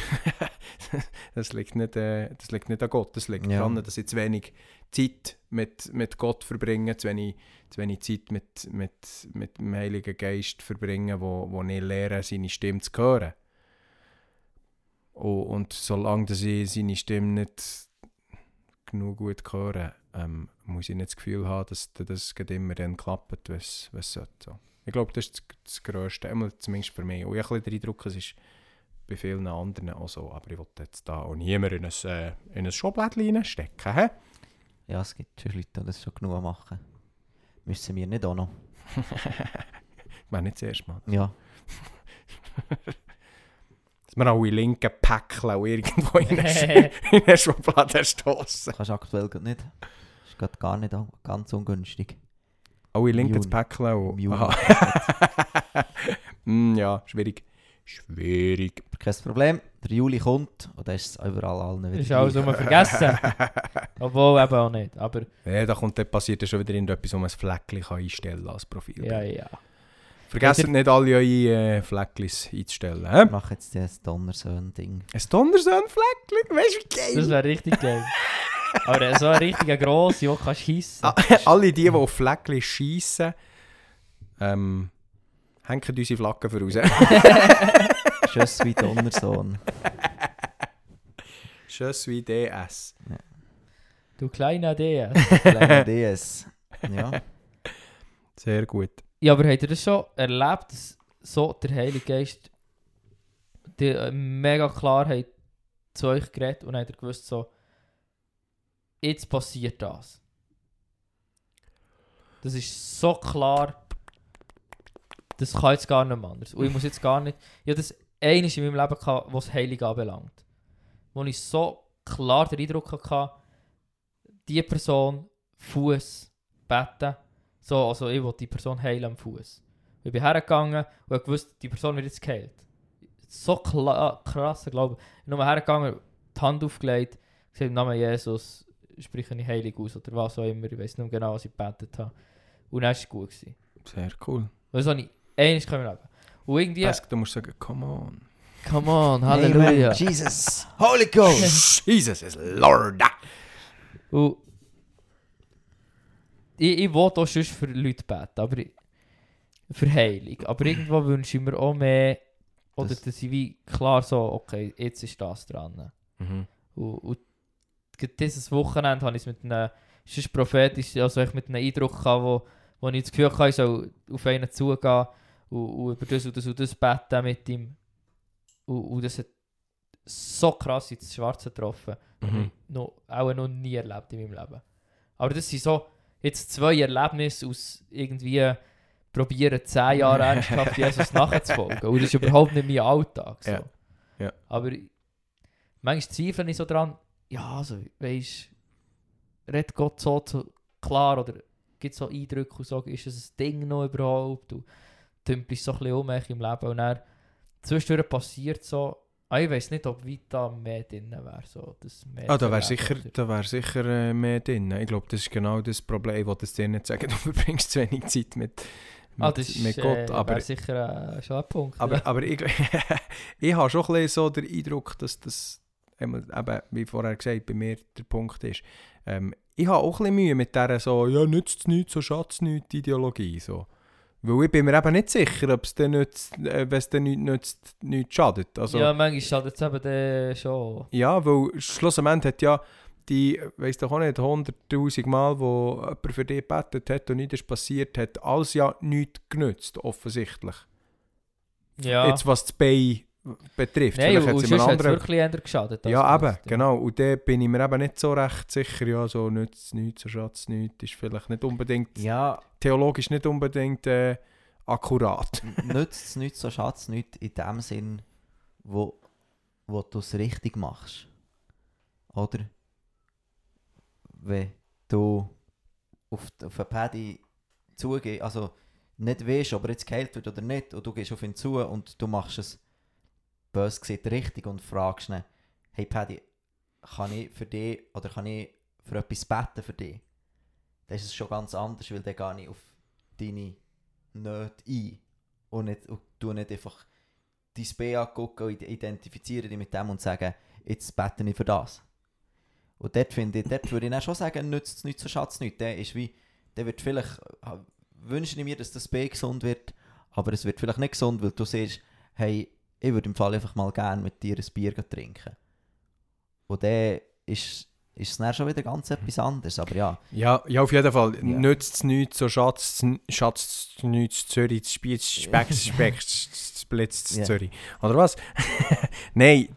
(laughs) das, liegt nicht, äh, das liegt nicht an Gott. Das liegt Ja. daran, dass ich zu wenig Zeit mit, mit Gott verbringe, zu wenig, zu wenig Zeit mit, mit, mit dem Heiligen Geist verbringe, wo, wo ich lehre, seine Stimme zu hören. Und, und solange dass ich seine Stimme nicht genug gut höre, ähm, muss ich nicht das Gefühl haben, dass das immer dann klappt, was es sollte. So. Ich glaube, das ist das, das einmal zumindest für mich. Und ich habe ein bisschen den Eindruck, es ist bei vielen anderen auch so. Aber ich wollte jetzt da auch niemand in ein, äh, in ein Schublädchen stecken. Hä? Ja, es gibt schon Leute, die das schon genug machen. Müssen wir nicht auch noch. (laughs) ich meine nicht das erste Mal. Ja. (laughs) Dass wir alle linken Päckchen auch irgendwo in eine, Sch- (laughs) in eine Schublade stoßen. Kannst du aktuell nicht. Ist gerade gar nicht an- ganz ungünstig. Alle Linken Päckchen. Aha. mm, ja, schwierig. Schwierig. Kein Problem. Der Juli kommt und dann ist es überall allen wieder Ist alles immer vergessen. (laughs) Obwohl eben auch nicht. Aber Ja, da kommt, dann passiert schon wieder irgendetwas, wo man ein Fleckchen kann einstellen kann als Profil. ja, ja. Vergesst nicht alle eure äh, Flecklis einzustellen. Ich Hä? mache jetzt das Donnersöhn-Ding. Ein Donnersöhn-Fleckchen? Weißt du, wie geil? Das wäre richtig geil. Aber so ein richtiger grosse, den kannst du hissen. Ah, (laughs) alle die, die auf Fleckchen schiessen, ähm, hängen unsere Flaggen voraus. (laughs) Tschüss wie Donnersohn. Je suis DS. Du kleiner DS. Kleiner (laughs) DS. Ja. Sehr gut. Ja, aber habt ihr das schon erlebt, dass so der Heilige Geist die äh, mega Klarheit zu euch geredet und habt ihr gewusst, so, jetzt passiert das. Das ist so klar, das kann jetzt gar nicht mehr anders. Und ich muss jetzt gar nicht. Ich hatte das eines in meinem Leben, gehabt, was Heilig anbelangt. Wo ich so klar den Eindruck hatte, die Person, Fuß, beten, so, also ich will die Person heilen am Fuß. Ich bin hergegangen und habe gewusst, die Person wird jetzt geheilt. So krass, glaube ich. Ich bin nur hergegangen, die Hand aufgelegt, gesagt, im Namen Jesus spreche ich heilig aus oder was auch immer. Ich weiß nicht mehr genau, was ich gebetet habe. Und dann war es gut. Gewesen. Sehr cool. Das habe ich eines können leben. Und irgendwie, Ja. Du musst sagen, come on. come on, Halleluja. Amen. Jesus. Holy Ghost. (laughs) Jesus is Lord. Und ich, ich will auch sonst für Leute beten, aber für Heilung. Aber irgendwo wünsche ich mir auch mehr, oder Das- dass ich wie klar so, okay, jetzt ist das dran. Mhm. Und, und dieses Wochenende habe ich es mit einem, es ist prophetisch, also ich mit einem Eindruck gehabt, wo, wo ich das Gefühl hatte, ich soll auf einen zugehen und, und über das und das und das beten mit ihm. Und, und das hat so krass ins Schwarze getroffen. Mhm. noch, auch noch nie erlebt in meinem Leben. Aber das sind so jetzt zwei Erlebnisse aus irgendwie probieren, zehn Jahre ernsthaft (laughs) Jesus nachzufolgen. Und das ist überhaupt nicht mein Alltag. So. Ja. Ja. Aber manchmal zweifle ich so dran, ja, also, weißt redet Gott so, so klar oder gibt es so Eindrücke und so, ist es ein Ding noch überhaupt? Und tümpelst so ein bisschen um im Leben und dann zwischendurch passiert so, ah, ich weiß nicht, ob weit da mehr drin wäre. So, das mehr Ah, da wäre sicher, da wär sicher äh, mehr drin. Ich glaube, das ist genau das Problem. Ich wollte es dir nicht sagen, (laughs) du verbringst zu wenig Zeit mit, mit, Ah, das ist, mit äh, Gott. wär Aber, sicher äh, schon ein Punkt. aber, aber ich, (laughs) ich habe schon ein so den Eindruck, dass das, eben, wie vorher gesagt, bei mir der Punkt ist. Ähm, ich habe auch ein bisschen Mühe mit dieser so, ja, nützt es nichts, so schatzt es nichts Ideologie. So. Weil ich bin mir eben nicht sicher, ob es dann nützt, äh, wenn es dann nichts nützt, nichts schadet. Also, ja, manchmal schadet es eben dann schon. Ja, weil schlussendlich hat ja die, weiss doch auch nicht, 100'000 Mal, wo jemand für dich gebetet hat und nichts ist passiert, hat alles ja nichts genützt, offensichtlich. Ja. Jetzt was das Bein betrifft. Nein, Vielleicht und, hat und sonst einen hat es anderen... wirklich eher geschadet. Ja, eben, genutzt, genau. Und da bin ich mir eben nicht so recht sicher, ja, so nützt es nichts, es nichts, ist vielleicht nicht unbedingt, Ja, theologisch nicht unbedingt äh, akkurat. nützt es nichts, so schadet es nichts in dem Sinn, wo, wo du es richtig machst. Oder? Wenn du auf, auf einen Paddy zugehst, also nicht weißt, ob er jetzt geheilt wird oder nicht, und du gehst auf ihn zu und du machst es bös gesagt richtig und fragst ihn, hey Paddy, kann ich für dich oder kann ich für etwas beten für dich? Dann ist es schon ganz anders, weil dann gehe ich auf deine Nöte ein und, nicht, und tu nicht einfach dein B angucken und identifiziere dich mit dem und sagen, jetzt bete ich für das. Und dort finde ich, dort würde ich dann schon sagen, nützt es nichts, so schatz nichts. Der ist der wird vielleicht, äh, wünsche ich mir, dass das B gesund wird, aber es wird vielleicht nicht gesund, weil du siehst, hey, ich würde im Fall einfach mal gerne mit dir ein Bier trinken. Und dann ist, ist es dann schon wieder ganz etwas anderes, aber ja. Ja, ja, auf jeden Fall. Ja. Nützt es nichts, so schatzt es nichts, Zürich, Spiez, Speck, Speck, Splitz, (laughs) Ja. Zürich. Oder was? (laughs) Nein,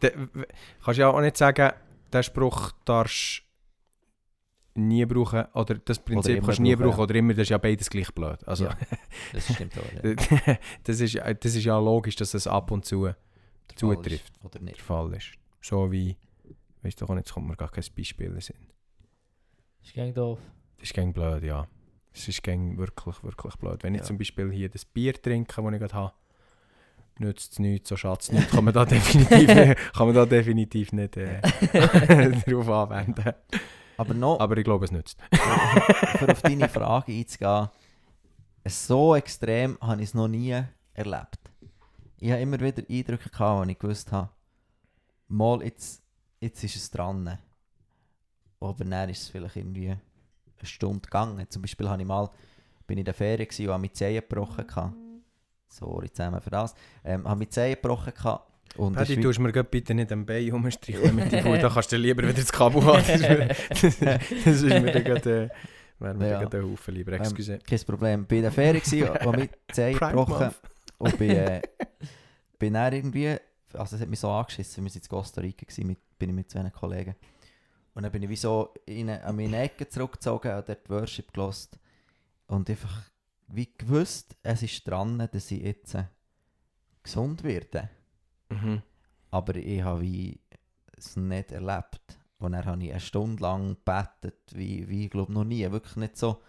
kannst ja auch nicht sagen, den Spruch darfst nie brauchen, oder das Prinzip immer kannst du nie brauchen, brauchen, oder immer, das ist ja beides gleich blöd. Also, Ja. Das stimmt auch. Ja. (laughs) das, ist, das ist ja logisch, dass es ab und zu Der zutrifft. Fall ist, Oder der nicht. Fall ist. So wie, weißt du auch nicht, jetzt kommt mir gar kein Beispiel in Sinn. Das ist gegen doof. Das ist gegen blöd, ja. Es ist wirklich, wirklich blöd. Wenn ich Ja. zum Beispiel hier das Bier trinke, das ich gerade habe, nützt es nichts, so schatz nichts, kann man da (laughs) definitiv, (laughs) kann man da definitiv nicht äh, darauf anwenden. Aber noch, Aber ich glaube, es nützt. für (laughs) auf deine Frage einzugehen, so extrem habe ich es noch nie erlebt. Ich habe immer wieder Eindrücke gehabt, wo ich gewusst habe, mal jetzt, jetzt ist es dran. Aber dann ist es vielleicht irgendwie eine Stunde gegangen. Zum Beispiel habe ich mal, bin ich in der Ferien gewesen und habe meine Zehen gebrochen. Sorry zusammen für das. Ähm, habe meine Zehen gebrochen gehabt. Und Paddy, tust mir bitte nicht am Bein rumstreichen mit dem Fuß, da kannst du lieber wieder (laughs) das Kabel haben. Das ist mir, das ist mir dann gerade, äh, wäre mir Ja. dann gerade ein Haufen lieber. Ähm, Excuse. kein Problem. Bin in der gewesen und habe meine Zehen gebrochen. Und bin, äh, (laughs) bin dann irgendwie, also es hat mich so angeschissen, wir waren in Costa Rica, gewesen, mit, bin ich mit zwei Kollegen. Und dann bin ich wie so in, an meine Ecke zurückgezogen und dort Worship gelost Und einfach wie gewusst, es ist dran, dass ich jetzt äh, gesund werde. Mhm. Aber ich habe es nicht erlebt. Und dann habe ich eine Stunde lang gebetet, wie, wie ich glaube noch nie. Wirklich nicht so,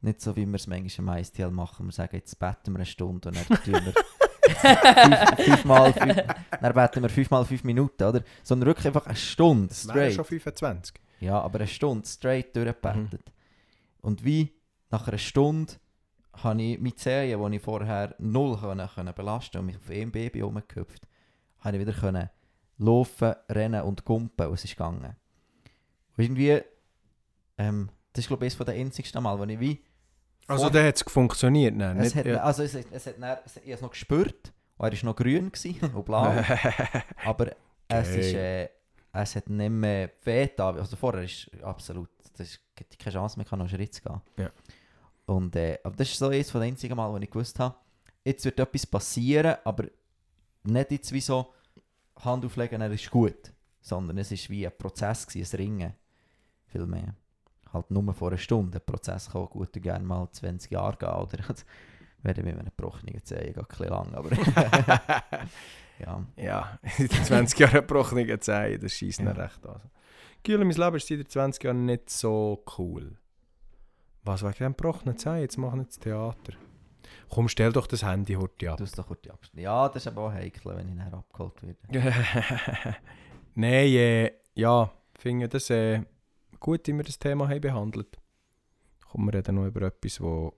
nicht so wie wir es manchmal im ISTL machen. Wir sagen, jetzt beten wir eine Stunde und dann tun wir (laughs) fünf, fünfmal fünf, dann beten wir fünfmal fünf Minuten, oder? Sondern wirklich einfach eine Stunde Das straight. schon 25. Ja, aber eine Stunde straight durchgebetet. Und wie nach einer Stunde habe ich meine Zehen, die ich vorher null können, können belasten und mich auf einem Baby rumgehüpft, habe ich wieder können laufen, rennen und gumpen und es ist gegangen. Und irgendwie, ähm, das ist glaube ich eines der einzigsten Mal, wo ich wie... Also dann hat es funktioniert. Es hat, ja. also es, es hat dann, es, ich habe es noch gespürt und er war noch grün gewesen, (laughs) und blau. (laughs) Aber es, ist, äh, es hat nicht mehr weh getan. Also vorher ist absolut, das gibt keine Chance mehr, noch einen Schritt zu gehen. Ja. Und, äh, aber das ist so eines von den einzigen Mal, wo ich gewusst habe, jetzt wird etwas passieren, aber nicht jetzt wie so Hand auflegen, dann ist gut. Sondern es ist wie ein Prozess, gewesen, ein Ringen. Viel mehr. Halt nur vor einer Stunde. Ein Prozess kann gut und gerne mal 20 Jahre gehen. Oder (laughs) werde mit einem gebrochenen Zehen geht ein lang. Aber (laughs) ja. ja, in den 20 Jahren gebrochene Zehen, das schießt Ja. recht an. Gül, mein Leben ist seit 20 Jahren nicht so cool. Was wegen dem gebrochenen Zehen? Jetzt machen wir jetzt Theater. Komm, stell doch das Handy heute ab. Du es doch kurz abstellen. Ja, das ist aber auch heikel, wenn ich nachher abgeholt werde. (laughs) Nein, äh, ja, finde das äh, gut, wie wir das Thema haben behandelt. Kommen wir reden noch über etwas, wo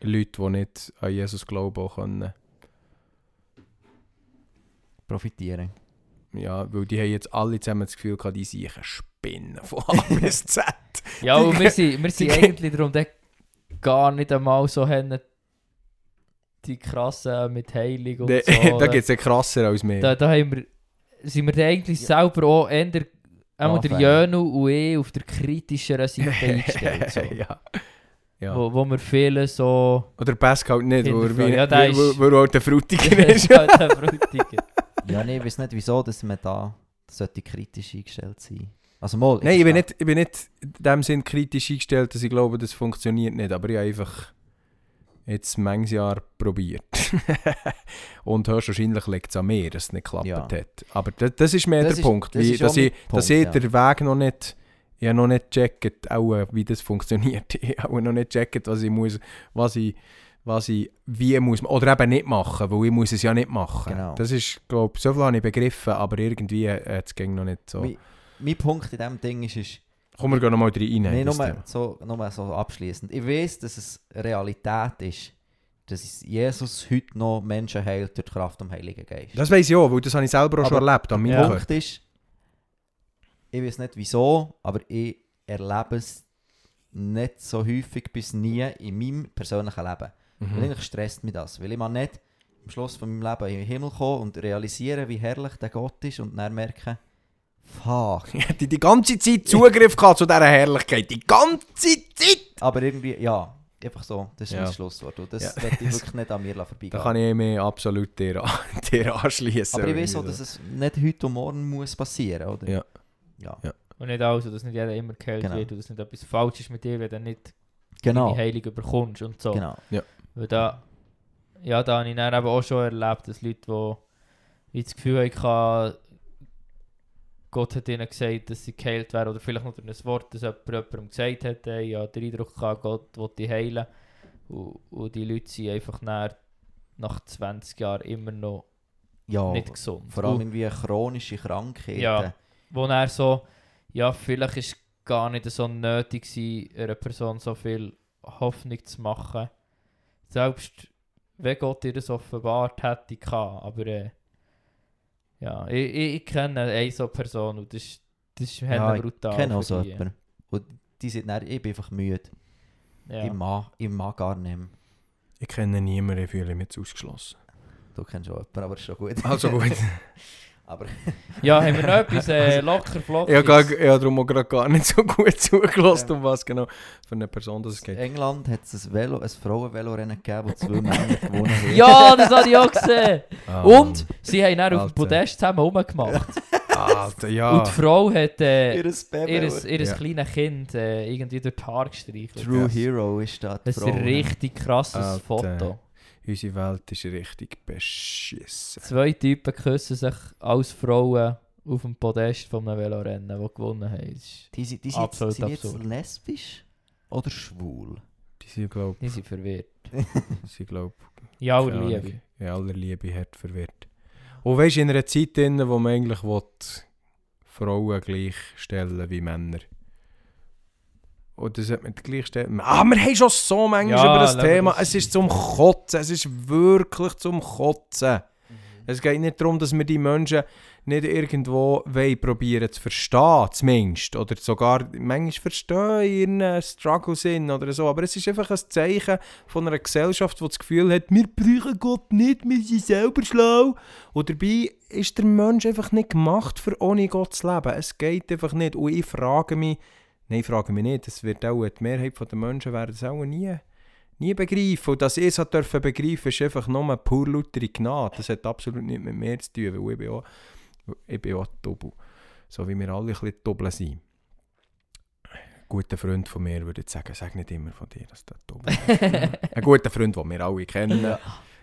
Leute, die nicht an Jesus glauben, auch können. Profitieren. Ja, weil die haben jetzt alle zusammen das Gefühl gehabt, die sind Spinnen von A (laughs) bis Z. Ja, und wir sind, wir sind eigentlich darum gar nicht einmal so die krassen mit Heilung und (laughs) Da, so. da gibt es ja krasser als mehr. da, da haben wir, sind wir dann eigentlich selber auch eher, einmal der. Jönu und ich auf der kritischeren (laughs) Seite eingestellt. So. (laughs) ja. ja. Wo, wo wir viele so... Oder Pascal nicht, wo er, wie, Ja, der ist- er halt der Frutiger ist. Ja, der Frutiger. Ja, nee, ich weiß nicht, wieso dass man da sollte kritisch eingestellt sein. Also mal, Nein, ich bin, nicht, ich bin nicht in dem Sinn kritisch eingestellt, dass ich glaube, das funktioniert nicht. Aber ich habe einfach jetzt manches Jahr probiert. (laughs) Und höchstwahrscheinlich liegt es an mir, dass es nicht geklappt Ja. hat. Aber das, das ist mehr Das der ist- Punkt. das wie, ist dass ich, mein dass Punkt, ich ja. den Weg noch nicht... Ich noch nicht gecheckt, auch, äh, wie das funktioniert. (laughs) Ich habe noch nicht gecheckt, was ich muss, was ich, was ich wie muss, oder eben nicht machen, weil ich muss es ja nicht machen. Genau. Das ist, glaube ich, so viel habe ich begriffen, aber irgendwie hat es ging noch nicht so. Mein, mein Punkt in diesem Ding ist, ist Kommen wir gehen noch mal rein. in nee, das nur, Thema. so, nur so abschließend. Ich weiß, dass es Realität ist, dass Jesus heute noch Menschen heilt durch die Kraft vom Heiligen Geist. Das weiß ich auch, weil das habe ich selber auch schon Aber erlebt an meinem Ja. Punkt ist, ich weiß nicht wieso, aber ich erlebe es nicht so häufig bis nie in meinem persönlichen Leben. Und Mhm. eigentlich stresst mich das, weil ich mal nicht am Schluss von meinem Leben in den Himmel kommen und realisieren, wie herrlich der Gott ist und dann merken, fuck. (laughs) Ich hätte die ganze Zeit Zugriff gehabt zu dieser Herrlichkeit. Die ganze Zeit! Aber irgendwie, ja, einfach so, das ist Ja. mein Schlusswort. Und das Ja. werde ich (laughs) wirklich nicht an mir vorbeigehen. Da kann ich mich absolut dir, (laughs) dir anschließen. aber ich weiß auch, dass es nicht heute und morgen muss passieren, oder? Ja. Ja, Und nicht also, dass nicht jeder immer geheilt Genau. wird und dass nicht etwas falsch ist mit dir, wenn du nicht genau. deine Heilung überkommst und so. genau. Weil da, ja, da habe ich dann eben auch schon erlebt, dass Leute, die wie das Gefühl haben, Gott hat ihnen gesagt, dass sie geheilt wären. Oder vielleicht noch durch ein Wort, das jemand jemandem gesagt hat. Hey, ja, den Eindruck gehabt, Gott will dich heilen. Und, und die Leute sind einfach nach, nach 20 Jahren immer noch Ja, nicht gesund. vor allem Und irgendwie chronische Krankheiten. Ja. wo er so, ja, vielleicht ist gar nicht so nötig gewesen, einer Person so viel Hoffnung zu machen. Selbst wenn Gott ihr das offenbart hätte gehabt, aber äh, ja, ich, ich, ich kenne eine so Person und das ist, das ist Ja, brutal. Ich kenne auch so jemanden. Und die sind dann, ich bin einfach müde. Ja. Ich, mag, ich mag gar nicht mehr. Ich kenne niemanden, ich fühle mich jetzt ausgeschlossen. Du kennst auch jemanden, aber ist schon gut. Also gut. (laughs) aber (laughs) ja, haben wir noch etwas äh, locker flockig? ich habe gar- habe darum auch gerade gar nicht so gut (laughs) zugelassen, um was genau für eine Person das es in geht. England hat es ein, Velo, ein Frauenvelorennen gegeben, wo zwei Männer gewonnen haben. (laughs) Ja, das habe ich auch gesehen. Ah, Und sie haben dann auf dem Podest zusammen rumgemacht. Alter, ja. Und die Frau hat äh, Ihres Baby. ihr, ihr Ja. kleines Kind äh, irgendwie durch die Haare gestreichelt. True Ja. Hero ist da Das ist ein richtig krasses Alter. Foto. Unsere Welt ist richtig beschissen. Zwei Typen küssen sich als Frauen auf dem Podest von einem Velorennen, die gewonnen haben. Das ist- Die, sind- die sind, jetzt, Absolut sind jetzt absurd. lesbisch oder schwul? Die sind, glaube Die sind verwirrt. (laughs) ich, glaub, In aller Liebe. in aller Liebe hart verwirrt. Und weißt du, in einer Zeit, drin, wo man eigentlich will, Frauen gleichstellen wie Männer. Oder sollte man gleichstellen? Ah, wir haben schon so manchmal Ja, über das Thema. das Es ist zum Kotzen. Es ist wirklich zum Kotzen. Es geht nicht darum, dass wir die Menschen nicht irgendwo wollen probieren zu verstehen, zumindest. Oder sogar manchmal verstehen ihren Struggle sind oder so. Aber es ist einfach ein Zeichen von einer Gesellschaft, die das Gefühl hat, wir brauchen Gott nicht, wir sind selber schlau. Und dabei ist der Mensch einfach nicht gemacht, für ohne Gott zu leben. Es geht einfach nicht. Und ich frage mich, nein, frage mich nicht, das wird auch die Mehrheit der Menschen werden es auch nie nie begreifen. Und dass ich es dürfen begreifen, ist einfach nur pur lautere Gnade. Das hat absolut nichts mit mir zu tun, weil ich bin auch, ich bin auch Doppel. So wie wir alle ein bisschen Doppel sind. Ein guter Freund von mir würde sagen, sag nicht immer von dir, dass du Doppel bist. (laughs) Ein guter Freund, den wir alle kennen. Wir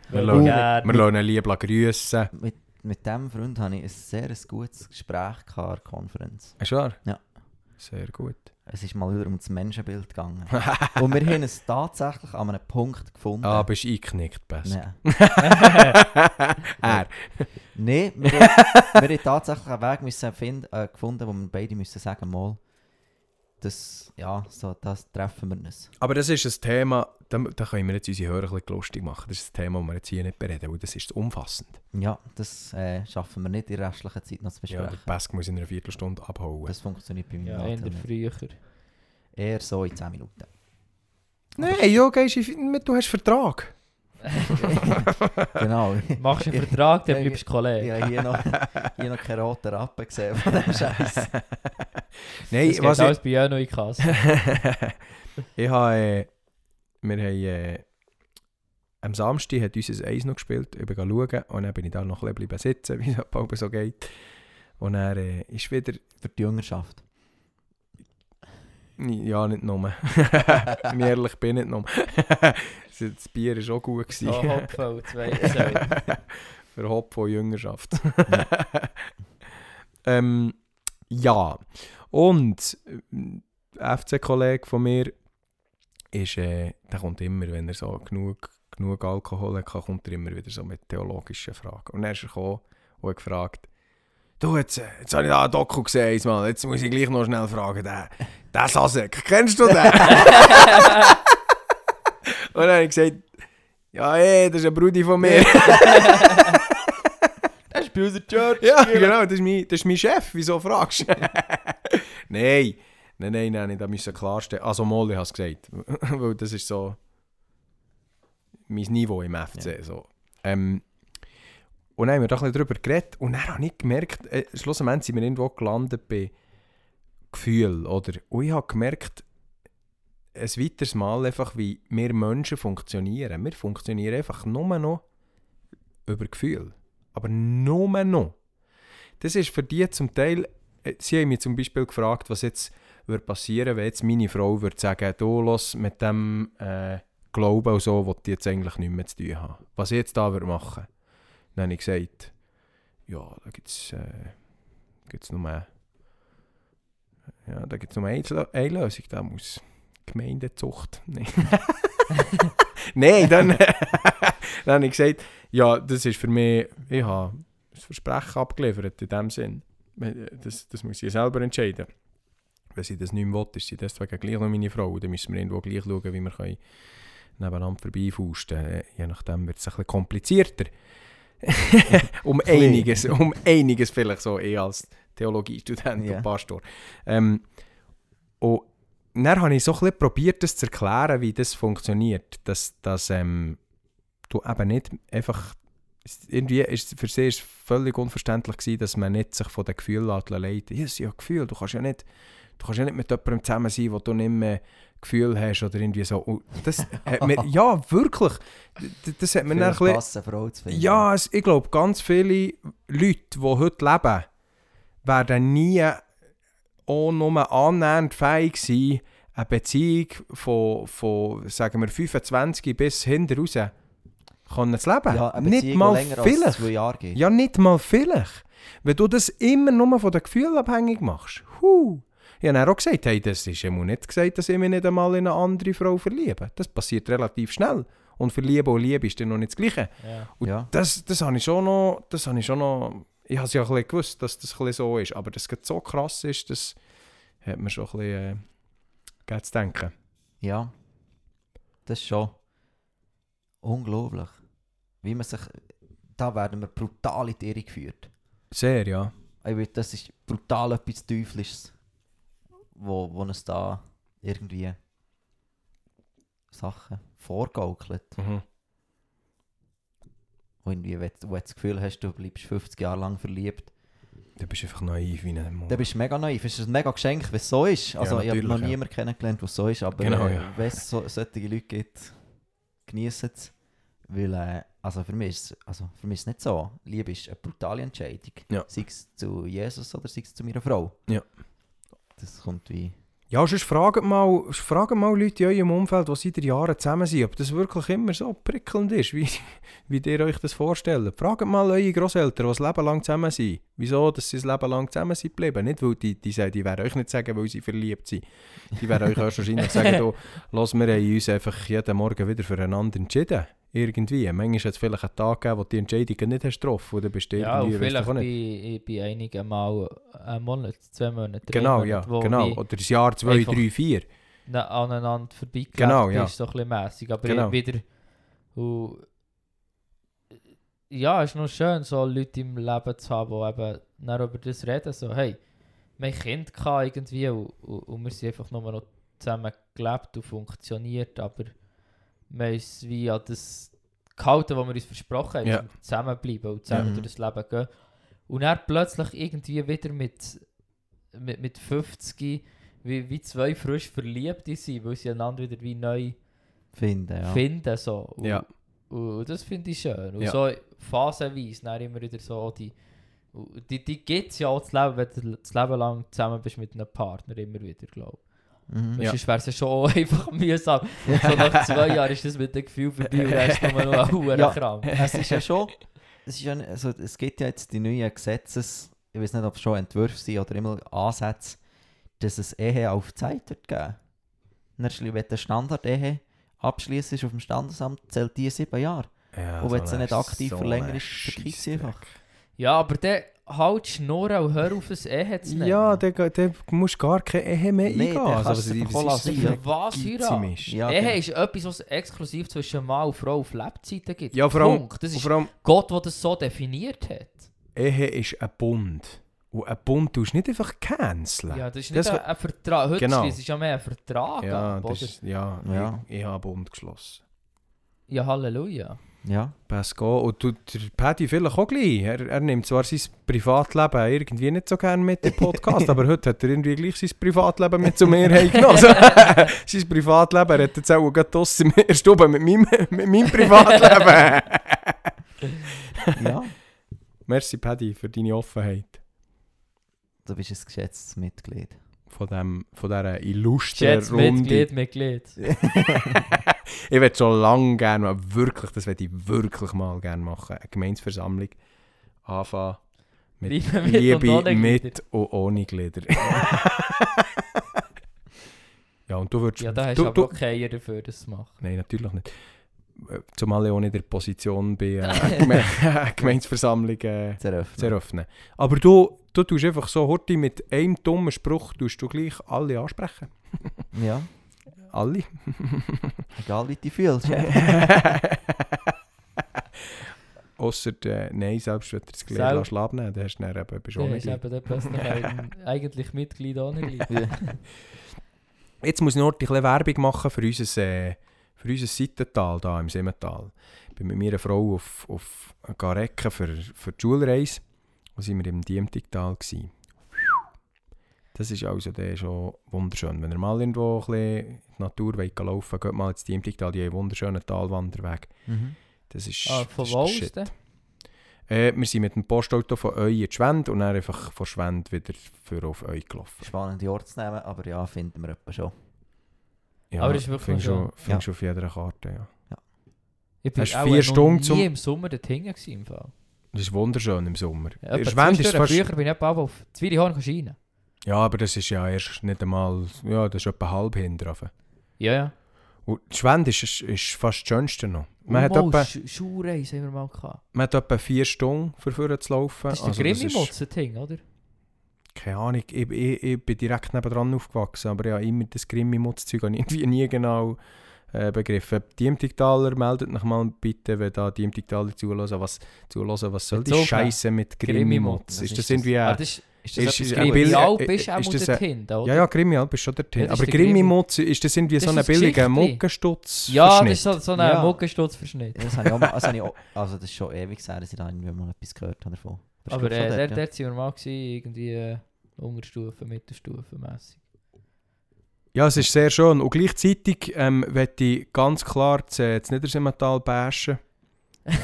Ja, lassen, wir lassen ihn lieb grüssen. Mit, mit diesem Freund hatte ich ein sehr gutes Gespräch an der Konferenz. Ist wahr? Ja. Sehr gut. Es ist mal wieder um das Menschenbild gegangen. (laughs) Und wir haben es tatsächlich an einem Punkt gefunden. ah, bist du eingeknickt, besser. Nein. (laughs) (laughs) er. Nein, wir, haben- wir haben tatsächlich einen Weg müssen finden, äh, gefunden, wo wir beide müssen sagen, mal, das, ja, so, das treffen wir uns. Aber das ist ein Thema, da, da können wir jetzt unsere Hörer ein bisschen lustig machen. Das ist ein Thema, das wir jetzt hier nicht bereden, weil das ist umfassend. Ja, das äh, schaffen wir nicht in der restlichen Zeit noch zu Ja, besprechen. der Pesk muss in einer Viertelstunde abhauen. das funktioniert bei mir Ja, nicht. eher früher. Eher so in 10 Minuten. Nein, ja, gehst du, du hast Vertrag. (laughs) genau. Machst du einen Vertrag, dann Ja, bleibst du Ich Kollege. habe hier noch, hier noch keine roten Rappen gesehen von dem (laughs) Scheiß. Nein, Das geht was ich, alles bei Jöno in die Kasse. (laughs) ich habe, äh, wir haben, äh, am Samstag hat unser Eis noch gespielt, ich bin schauen und dann bin ich da noch ein bisschen sitzen, (laughs) wie es halt so geht. Und er äh, ist wieder, Für die Jüngerschaft. ja nicht nur, (laughs) wenn ich ehrlich bin, nicht nur. das Bier war auch gut. So gewesen. Hopfen und zwei. Für Hop von Jüngerschaft. ähm, ja. Und ein FC-Kollege von mir ist, äh, der kommt immer, wenn er so genug, genug Alkohol hat, kommt er immer wieder so mit theologischen Fragen. Und dann ist er gekommen und gefragt, du, jetzt, äh, jetzt habe ich da ein Doku gesehen, jetzt muss ich gleich noch schnell fragen, der, der Sasek, kennst du den? (laughs) und dann habe ich gesagt, ja, ey, das ist ein Brudi von mir. (laughs) Unserer Church. Ja, genau, das ist mein, das ist mein Chef. Wieso fragst du? (laughs) nein, nein, nein, nein, da müssen klarstellen. Also, Molly hat es gesagt. (laughs) Weil das ist so mein Niveau im FC. So. Ähm, und dann haben wir da ein bisschen drüber geredet. Und dann habe ich gemerkt, äh, schlussendlich sind wir irgendwo gelandet bei Gefühl. Oder? Und ich habe gemerkt, ein weiteres Mal einfach, wie wir Menschen funktionieren. Wir funktionieren einfach nur noch über Gefühl. Aber nur noch. Das ist für die zum Teil, äh, sie haben mich zum Beispiel gefragt, was jetzt würde passieren, wenn jetzt meine Frau würde sagen, du los mit dem äh, Glauben und so, was die jetzt eigentlich nicht mehr zu tun haben. Was ich jetzt da würde machen. Dann habe ich gesagt, ja, da gibt es äh, gibt's nur Ja, da gibt es nur eine, Lösung, da muss Gemeindezucht. (laughs) Nein, (laughs) Nein dann, (laughs) dann habe ich gesagt, ja, das ist für mich, ich habe das Versprechen abgeliefert in dem Sinn. Das, das muss ich selber entscheiden. Wenn sie das nicht mehr will, ist sie deswegen gleich noch meine Frau. Dann müssen wir irgendwo gleich schauen, wie wir können nebeneinander vorbeifausten können. Je nachdem wird es ein bisschen komplizierter. (laughs) um einiges, um einiges vielleicht so, eh als Theologiestudent Ja. und Pastor. Ähm, und dann habe ich so ein bisschen probiert, das zu erklären, wie das funktioniert. Dass, dass ähm, du eben nicht einfach... Irgendwie ist für sie ist völlig unverständlich gewesen, dass man nicht sich von den Gefühlen lässt leiten Ja, es sind ja Gefühle. Du kannst ja nicht, du kannst ja nicht mit jemandem zusammen sein, wo du nicht mehr Gefühl hast oder irgendwie so. Das hat mir, (laughs) ja, wirklich. Das hat mir dann ein bisschen, ja, es, ich glaube, ganz viele Leute, die heute leben, werden nie auch nur annähernd fähig sein, eine Beziehung von, von sagen wir, 25 bis hinten raus können zu leben. Ja, nicht mal vielleicht. Ja, nicht mal vielleicht. Wenn du das immer nur von den Gefühlen abhängig machst. Huh. Ich habe auch gesagt, hey, das ist ja nicht gesagt, dass ich mich nicht einmal in eine andere Frau verliebe. Das passiert relativ schnell. Und verlieben und Liebe ist dann noch nicht das Gleiche. Ja. Und Ja. das, das habe ich schon noch, das habe ich schon noch, ich habe es ja ein bisschen gewusst, dass das ein bisschen so ist, aber dass es so krass ist, das hat mir schon ein bisschen äh, zu denken. Ja, das ist schon unglaublich. Wie man sich. Da werden wir brutal in die Irre geführt. Sehr, ja. Ich das ist brutal etwas Teuflisches, wo, wo uns da irgendwie Sachen vorgaukelt. Mhm. Wo irgendwie, wenn du wenn du das Gefühl hast, du bleibst 50 Jahre lang verliebt, Du bist einfach naiv wie ein Mann. dann bist du mega naiv. Es ist ein mega Geschenk, wenn es so ist. Also, ich habe noch ja. niemanden kennengelernt, der so ist, aber Genau, äh, ja. wenn es so, solche Leute gibt, genießen es. Weil, äh, also für mich, ist, es- also für mich ist nicht so. Liebe ist eine brutale Entscheidung. Ja. Sei es zu Jesus oder sei es zu meiner Frau. Ja. Das kommt wie... Ja, sonst fragt mal, fragt mal Leute in eurem Umfeld, die seit Jahren zusammen sind, ob das wirklich immer so prickelnd ist, (laughs) wie, wie ihr euch das vorstellt. Fragt mal eure Großeltern, die das Leben lang zusammen sind. Wieso, dass sie das Leben lang zusammen sind geblieben? Nicht, weil die, die, sagen, die werden euch nicht sagen, weil sie verliebt sind. Die werden euch (laughs) wahrscheinlich sagen, los, wir haben uns einfach jeden Morgen wieder füreinander entschieden. Irgendwie. Manchmal hat es vielleicht einen Tag gegeben, wo du die Entscheidung nicht hast getroffen oder bist du Ja, irgendwie, weißt du vielleicht bei, einigen Mal einen Monat, zwei Monate, drei Genau, Monate, ja, genau. Oder das Jahr 2, einfach- 3, 4. na- aneinander vorbeigelebt Genau, ja. ist, so ein bisschen mässig. Aber Genau. wieder... Und, ja, es ist noch schön, so Leute im Leben zu haben, die eben dann über das reden, so, hey, mein Kind kann irgendwie und, und, und wir sind einfach nur noch zusammen gelebt und funktioniert, aber wir uns wie an das gehalten, was wir uns versprochen haben, Ja. zusammenbleiben und zusammen Mhm. durch das Leben gehen. Und dann plötzlich irgendwie wieder mit, mit, mit 50 wie, wie zwei frisch Verliebte sind, weil sie einander wieder wie neu Finden, ja. finden. So. Und, Ja. und das finde ich schön. Und Ja. so phasenweise dann immer wieder so die... Die, die gibt es ja auch das Leben, wenn du das Leben lang zusammen bist mit einem Partner, immer wieder, glaube Mhm. ich. Ja. Sonst wäre es ja schon auch (laughs) einfach mühsam. (laughs) So nach zwei Jahren ist das mit dem Gefühl vorbei und dann ist es nur noch ein (laughs) hoher Ja. Kram. es ist ja schon, es, ist ja, also, es gibt ja jetzt die neuen Gesetzes, ich weiß nicht, ob es schon Entwürfe sind oder immer Ansätze, dass es Ehe auf Zeit wird geben. Wenn du eine Standard-Ehe abschließt auf dem Standesamt, zählt die sieben Jahre. Ja, Und wenn so du ein- nicht aktiv so ein vergisst sie Scheissdreck. einfach. Ja, aber dann halt Schnurren und hör auf, ein Ehe zu nennen. Ja, dann dann musst du gar keine Ehe mehr Nee, eingehen. Also, das ist. Für was ist. Ja, Ehe ist etwas, was exklusiv zwischen Mann und Frau auf Lebzeiten gibt. Ja, vor allem, Punkt. Das ist vor allem Gott, der das so definiert hat. Ehe ist ein Bund. Und ein Bund tust du nicht einfach canceln. Ja, das ist nicht Das ein, ein Vertrag. Heute Genau. ist es ja mehr ein Vertrag. ja, ab, das ist, ja, Ja. Ich, ich habe einen Bund geschlossen. ja, Halleluja. Ja. Pass go. Und du, der Paddy vielleicht auch gleich. Er, er nimmt zwar sein Privatleben irgendwie nicht so gerne mit im Podcast, (laughs) aber heute hat er irgendwie gleich sein Privatleben mit zu mir heimgenommen. Also, (laughs) sein Privatleben, er hat jetzt auch gerade draussen in der Stube mit meinem, mit meinem Privatleben. ja, Merci Paddy für deine Offenheit. du bist ein geschätztes Mitglied. Von, dem, von dieser illustren Runde. Mitglied, Mitglied. (laughs) ich würde schon lange gerne, mal wirklich, das würde ich wirklich mal gerne machen, eine Gemeinsversammlung anfangen Mit Liebe mit Liebe und mit und ohne Glieder. (laughs) ja, und du würdest... Ja, da hast du, aber du, dafür, das zu machen. Nein, natürlich nicht. Zumal ich auch nicht in der Position bin, (laughs) äh, eine Gemeinsversammlung äh, Zu eröffnen. zu eröffnen. Aber du, du tust einfach so heute mit einem dummen Spruch tust du gleich alle ansprechen. Ja, (laughs) Alle. (laughs) egal wie du dich fühlst. (laughs) ja. Ausser, äh, nein, selbst wenn du das Glied lässt abnehmen dann hast du dann eben, bist du Ja, ist eben (laughs) eigentlich Mitglied ohne Glied. Jetzt muss ich noch ein bisschen Werbung machen für unser, äh, für unser Seitental hier im Simmental. Ich bin mit meiner Frau auf, auf Garecken für, für die Schulreise. Da waren wir im Diemtigtal. gewesen. Das ist also der schon wunderschön. Wenn ihr mal irgendwo ein bisschen in die Natur wollt laufen wollt, geht mal ins Diemtigtal, die haben einen wunderschönen Talwanderweg. Mhm. Das ist, Ah, von das ist wo der aus Shit. Äh, wir sind mit dem Postauto von Euy in die Schwend und dann einfach von Schwend wieder für auf Euy gelaufen. Spannende Ortsnamen, aber ja, finden wir etwa schon. Ja, Aber das ist wirklich findest schön. du findest du auf jeder Karte, ja. Ich bin Hast auch vier noch Stunden nie zum- im Sommer dort im Fall. Das ist wunderschön im Sommer. Ja, Schwend ist fast... Früher bin ich auf Zwiebelhorn rein. Ja, aber das ist ja erst nicht einmal... Ja, das ist etwa halb hinten. Ja, ja. Und Schwend ist, ist, ist fast das Schönste noch. Man, hat Oh, etwa, Sch- Schulreise haben wir mal gehabt. man hat etwa vier Stunden für vorne zu laufen. Das ist Also der das Grimmi-Mutze-Ding, oder? Keine Ahnung, ich, ich, ich bin direkt nebenan aufgewachsen, aber ja, immer das Grimmi-Mutz-Zeug habe ich (laughs) irgendwie nie genau äh, begriffen. Die Imtigtaler meldet noch mal bitte, wenn da die Imtigtaler zulassen, was, zulassen, was soll die Scheiße mit? Was Ist das irgendwie... Ah, das ist, ist ist- das ist etwas ein Grimmi? Bild- Alp äh, ist auch ist das dort ein- hinten, oder? ja, ja, Grimmi-Alp ist schon dort Ja, aber ist. Grimmi-Mutz, ist das irgendwie Das so ist ein billiger. Muckenstutz Ja, das ist so, so ein Ja. Muckenstutzverschnitt. Ja, das habe ich auch mal, das habe ich auch, also das ist schon ewig her, dass ich da irgendwie mal etwas gehört habe davon. Das ist, Aber äh, dort, dort, dort sind wir mal gewesen, irgendwie äh, Unterstufen, Mittelstufen mässig. Ja, es ist sehr schön. Und gleichzeitig ähm, möchte ich ganz klar das, äh, das Niedersimmental bashen.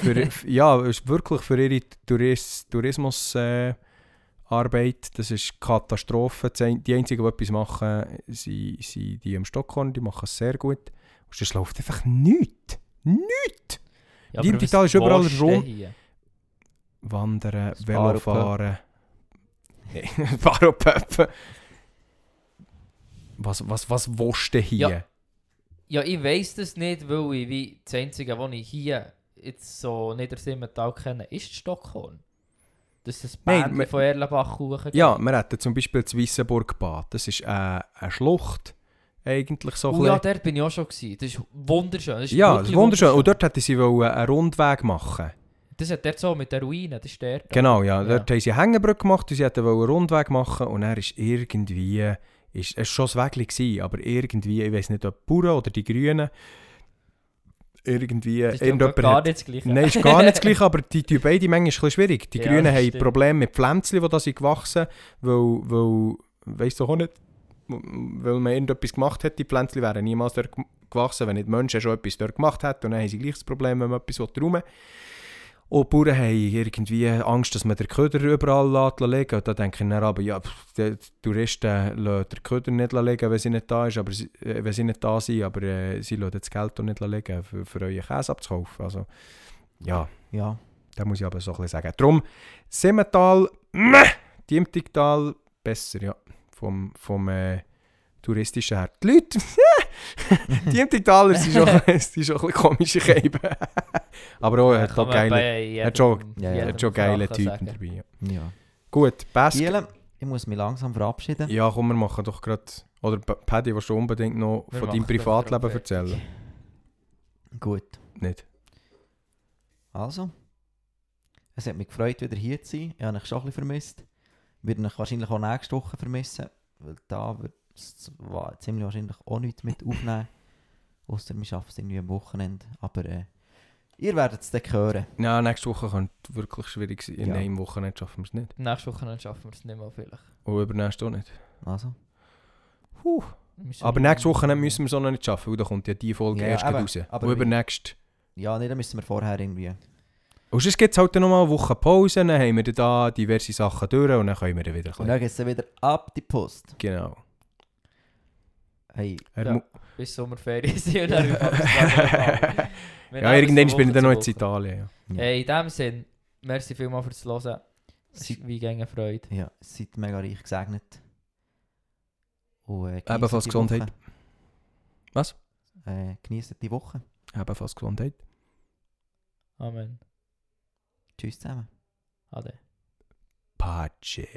Für, (laughs) ja, es ist wirklich für ihre Touris Tourismus äh, Arbeit, das ist Katastrophe. Die einzigen, die etwas machen, sind, sind die im Stockhorn, die machen es sehr gut. Und es läuft einfach nichts. Nichts! Ja, Die Digital ist überall rum. Wandern, Das Velofahren. (laughs) Fahrradpöpfen. Was, was, was willst du hier? Ja. Ja, ich weiss das nicht, weil ich wie das Einzige, was ich hier jetzt so Niedersimmental kenne, ist Stockholm. Das ist das Nein, Band wir- von Erlenbach hoch. Ja, wir hätten zum Beispiel das Weissenburgbad. Das ist äh, eine Schlucht, eigentlich so Oh ja, dort bin ich auch schon gewesen. Das ist wunderschön. Das ist Ja, das ist wunderschön. Und dort hätten sie wollen einen Rundweg machen Das hat dort so mit der Ruine, das ist der. Genau, ja. Ja. Dort haben sie eine Hängebrücke gemacht und sie wollen einen Rundweg machen und er ist irgendwie... Ist, es war schon ein Weg, aber irgendwie, ich weiß nicht, ob die Bauern oder die Grünen, irgendwie... Das ist gar hat- nicht das Gleiche. Nein, ist gar nicht das Gleiche, (laughs) aber die, die beiden Mengen ist ein schwierig. Die Ja, Grünen haben stimmt. Probleme mit Pflänzchen, die da sind gewachsen weil, weil weißt du auch nicht, weil man irgendetwas gemacht hat, die Pflänzchen wären niemals dort gewachsen, wenn nicht Menschen schon etwas dort gemacht hätten und dann haben sie gleich das Problem, wenn man etwas will. Und die Bauern haben irgendwie Angst, dass man den Köder überall lässt legen. Und da denke ich dann aber, ja, die Touristen lassen den Köder nicht legen, wenn sie nicht da ist, aber sie, äh, wenn sie nicht da sind, aber äh, sie lassen das Geld nicht legen, für, für euren Käse abzukaufen. Also, ja, Ja, da muss ich aber so ein bisschen sagen. Darum, Simmental, meh, Diemtigtal, besser, ja, vom, vom äh, touristischen her. (laughs) Die Leute, Diemtigtaler sind schon, sind schon ein bisschen komische Käben. aber auch, er hat auch geile, hat schon- Ja, ja. hat schon geile Typen dabei. Ja. Gut, Basket. Giele, ich muss mich langsam verabschieden. Ja, komm, wir machen doch gerade. Oder Paddy, willst du unbedingt noch Wir von deinem Privatleben erzählen? Gut. Nicht. Also, es hat mich gefreut, wieder hier zu sein. Ich habe euch schon ein bisschen vermisst. Werde euch wahrscheinlich auch nächste Woche vermissen, weil da wird es wa- ziemlich wahrscheinlich auch nichts mit aufnehmen. (laughs) Außer wir schaffen es irgendwie am Wochenende. Aber äh, ihr werdet es dann hören. Ja, nächste Woche könnte wirklich schwierig sein. In Ja. einer Woche nicht schaffen wir es nicht. Nächste Woche dann schaffen wir es nicht mal vielleicht. Und übernächste auch nicht. Also, müssen Aber nächste Woche müssen wir es auch noch nicht schaffen, weil da kommt ja die Folge Ja, erst eben. raus. Aber Und übernächst. ja, nee, dann müssen wir vorher irgendwie. Und sonst gibt es halt noch mal eine Woche Pause, dann haben wir dann da diverse Sachen durch und dann können wir dann wieder Und dann geht es dann wieder ab die Post. Genau. Hey, Er Ja. mu- Bis Sommerferien sind (laughs) und dann einfach Wir ja, irgendwann bin ich dann noch in. Italien. Ja. Hey, in dem Sinn, merci vielmals fürs Hören. Es Seid, ist wie gegen Freude. ja, seid mega reich gesegnet. Und äh, Ebenfalls die Gesundheit. Woche. Was? Äh, genießt die Woche. Ebenfalls Gesundheit. Amen. Tschüss zusammen. Ade. Pace.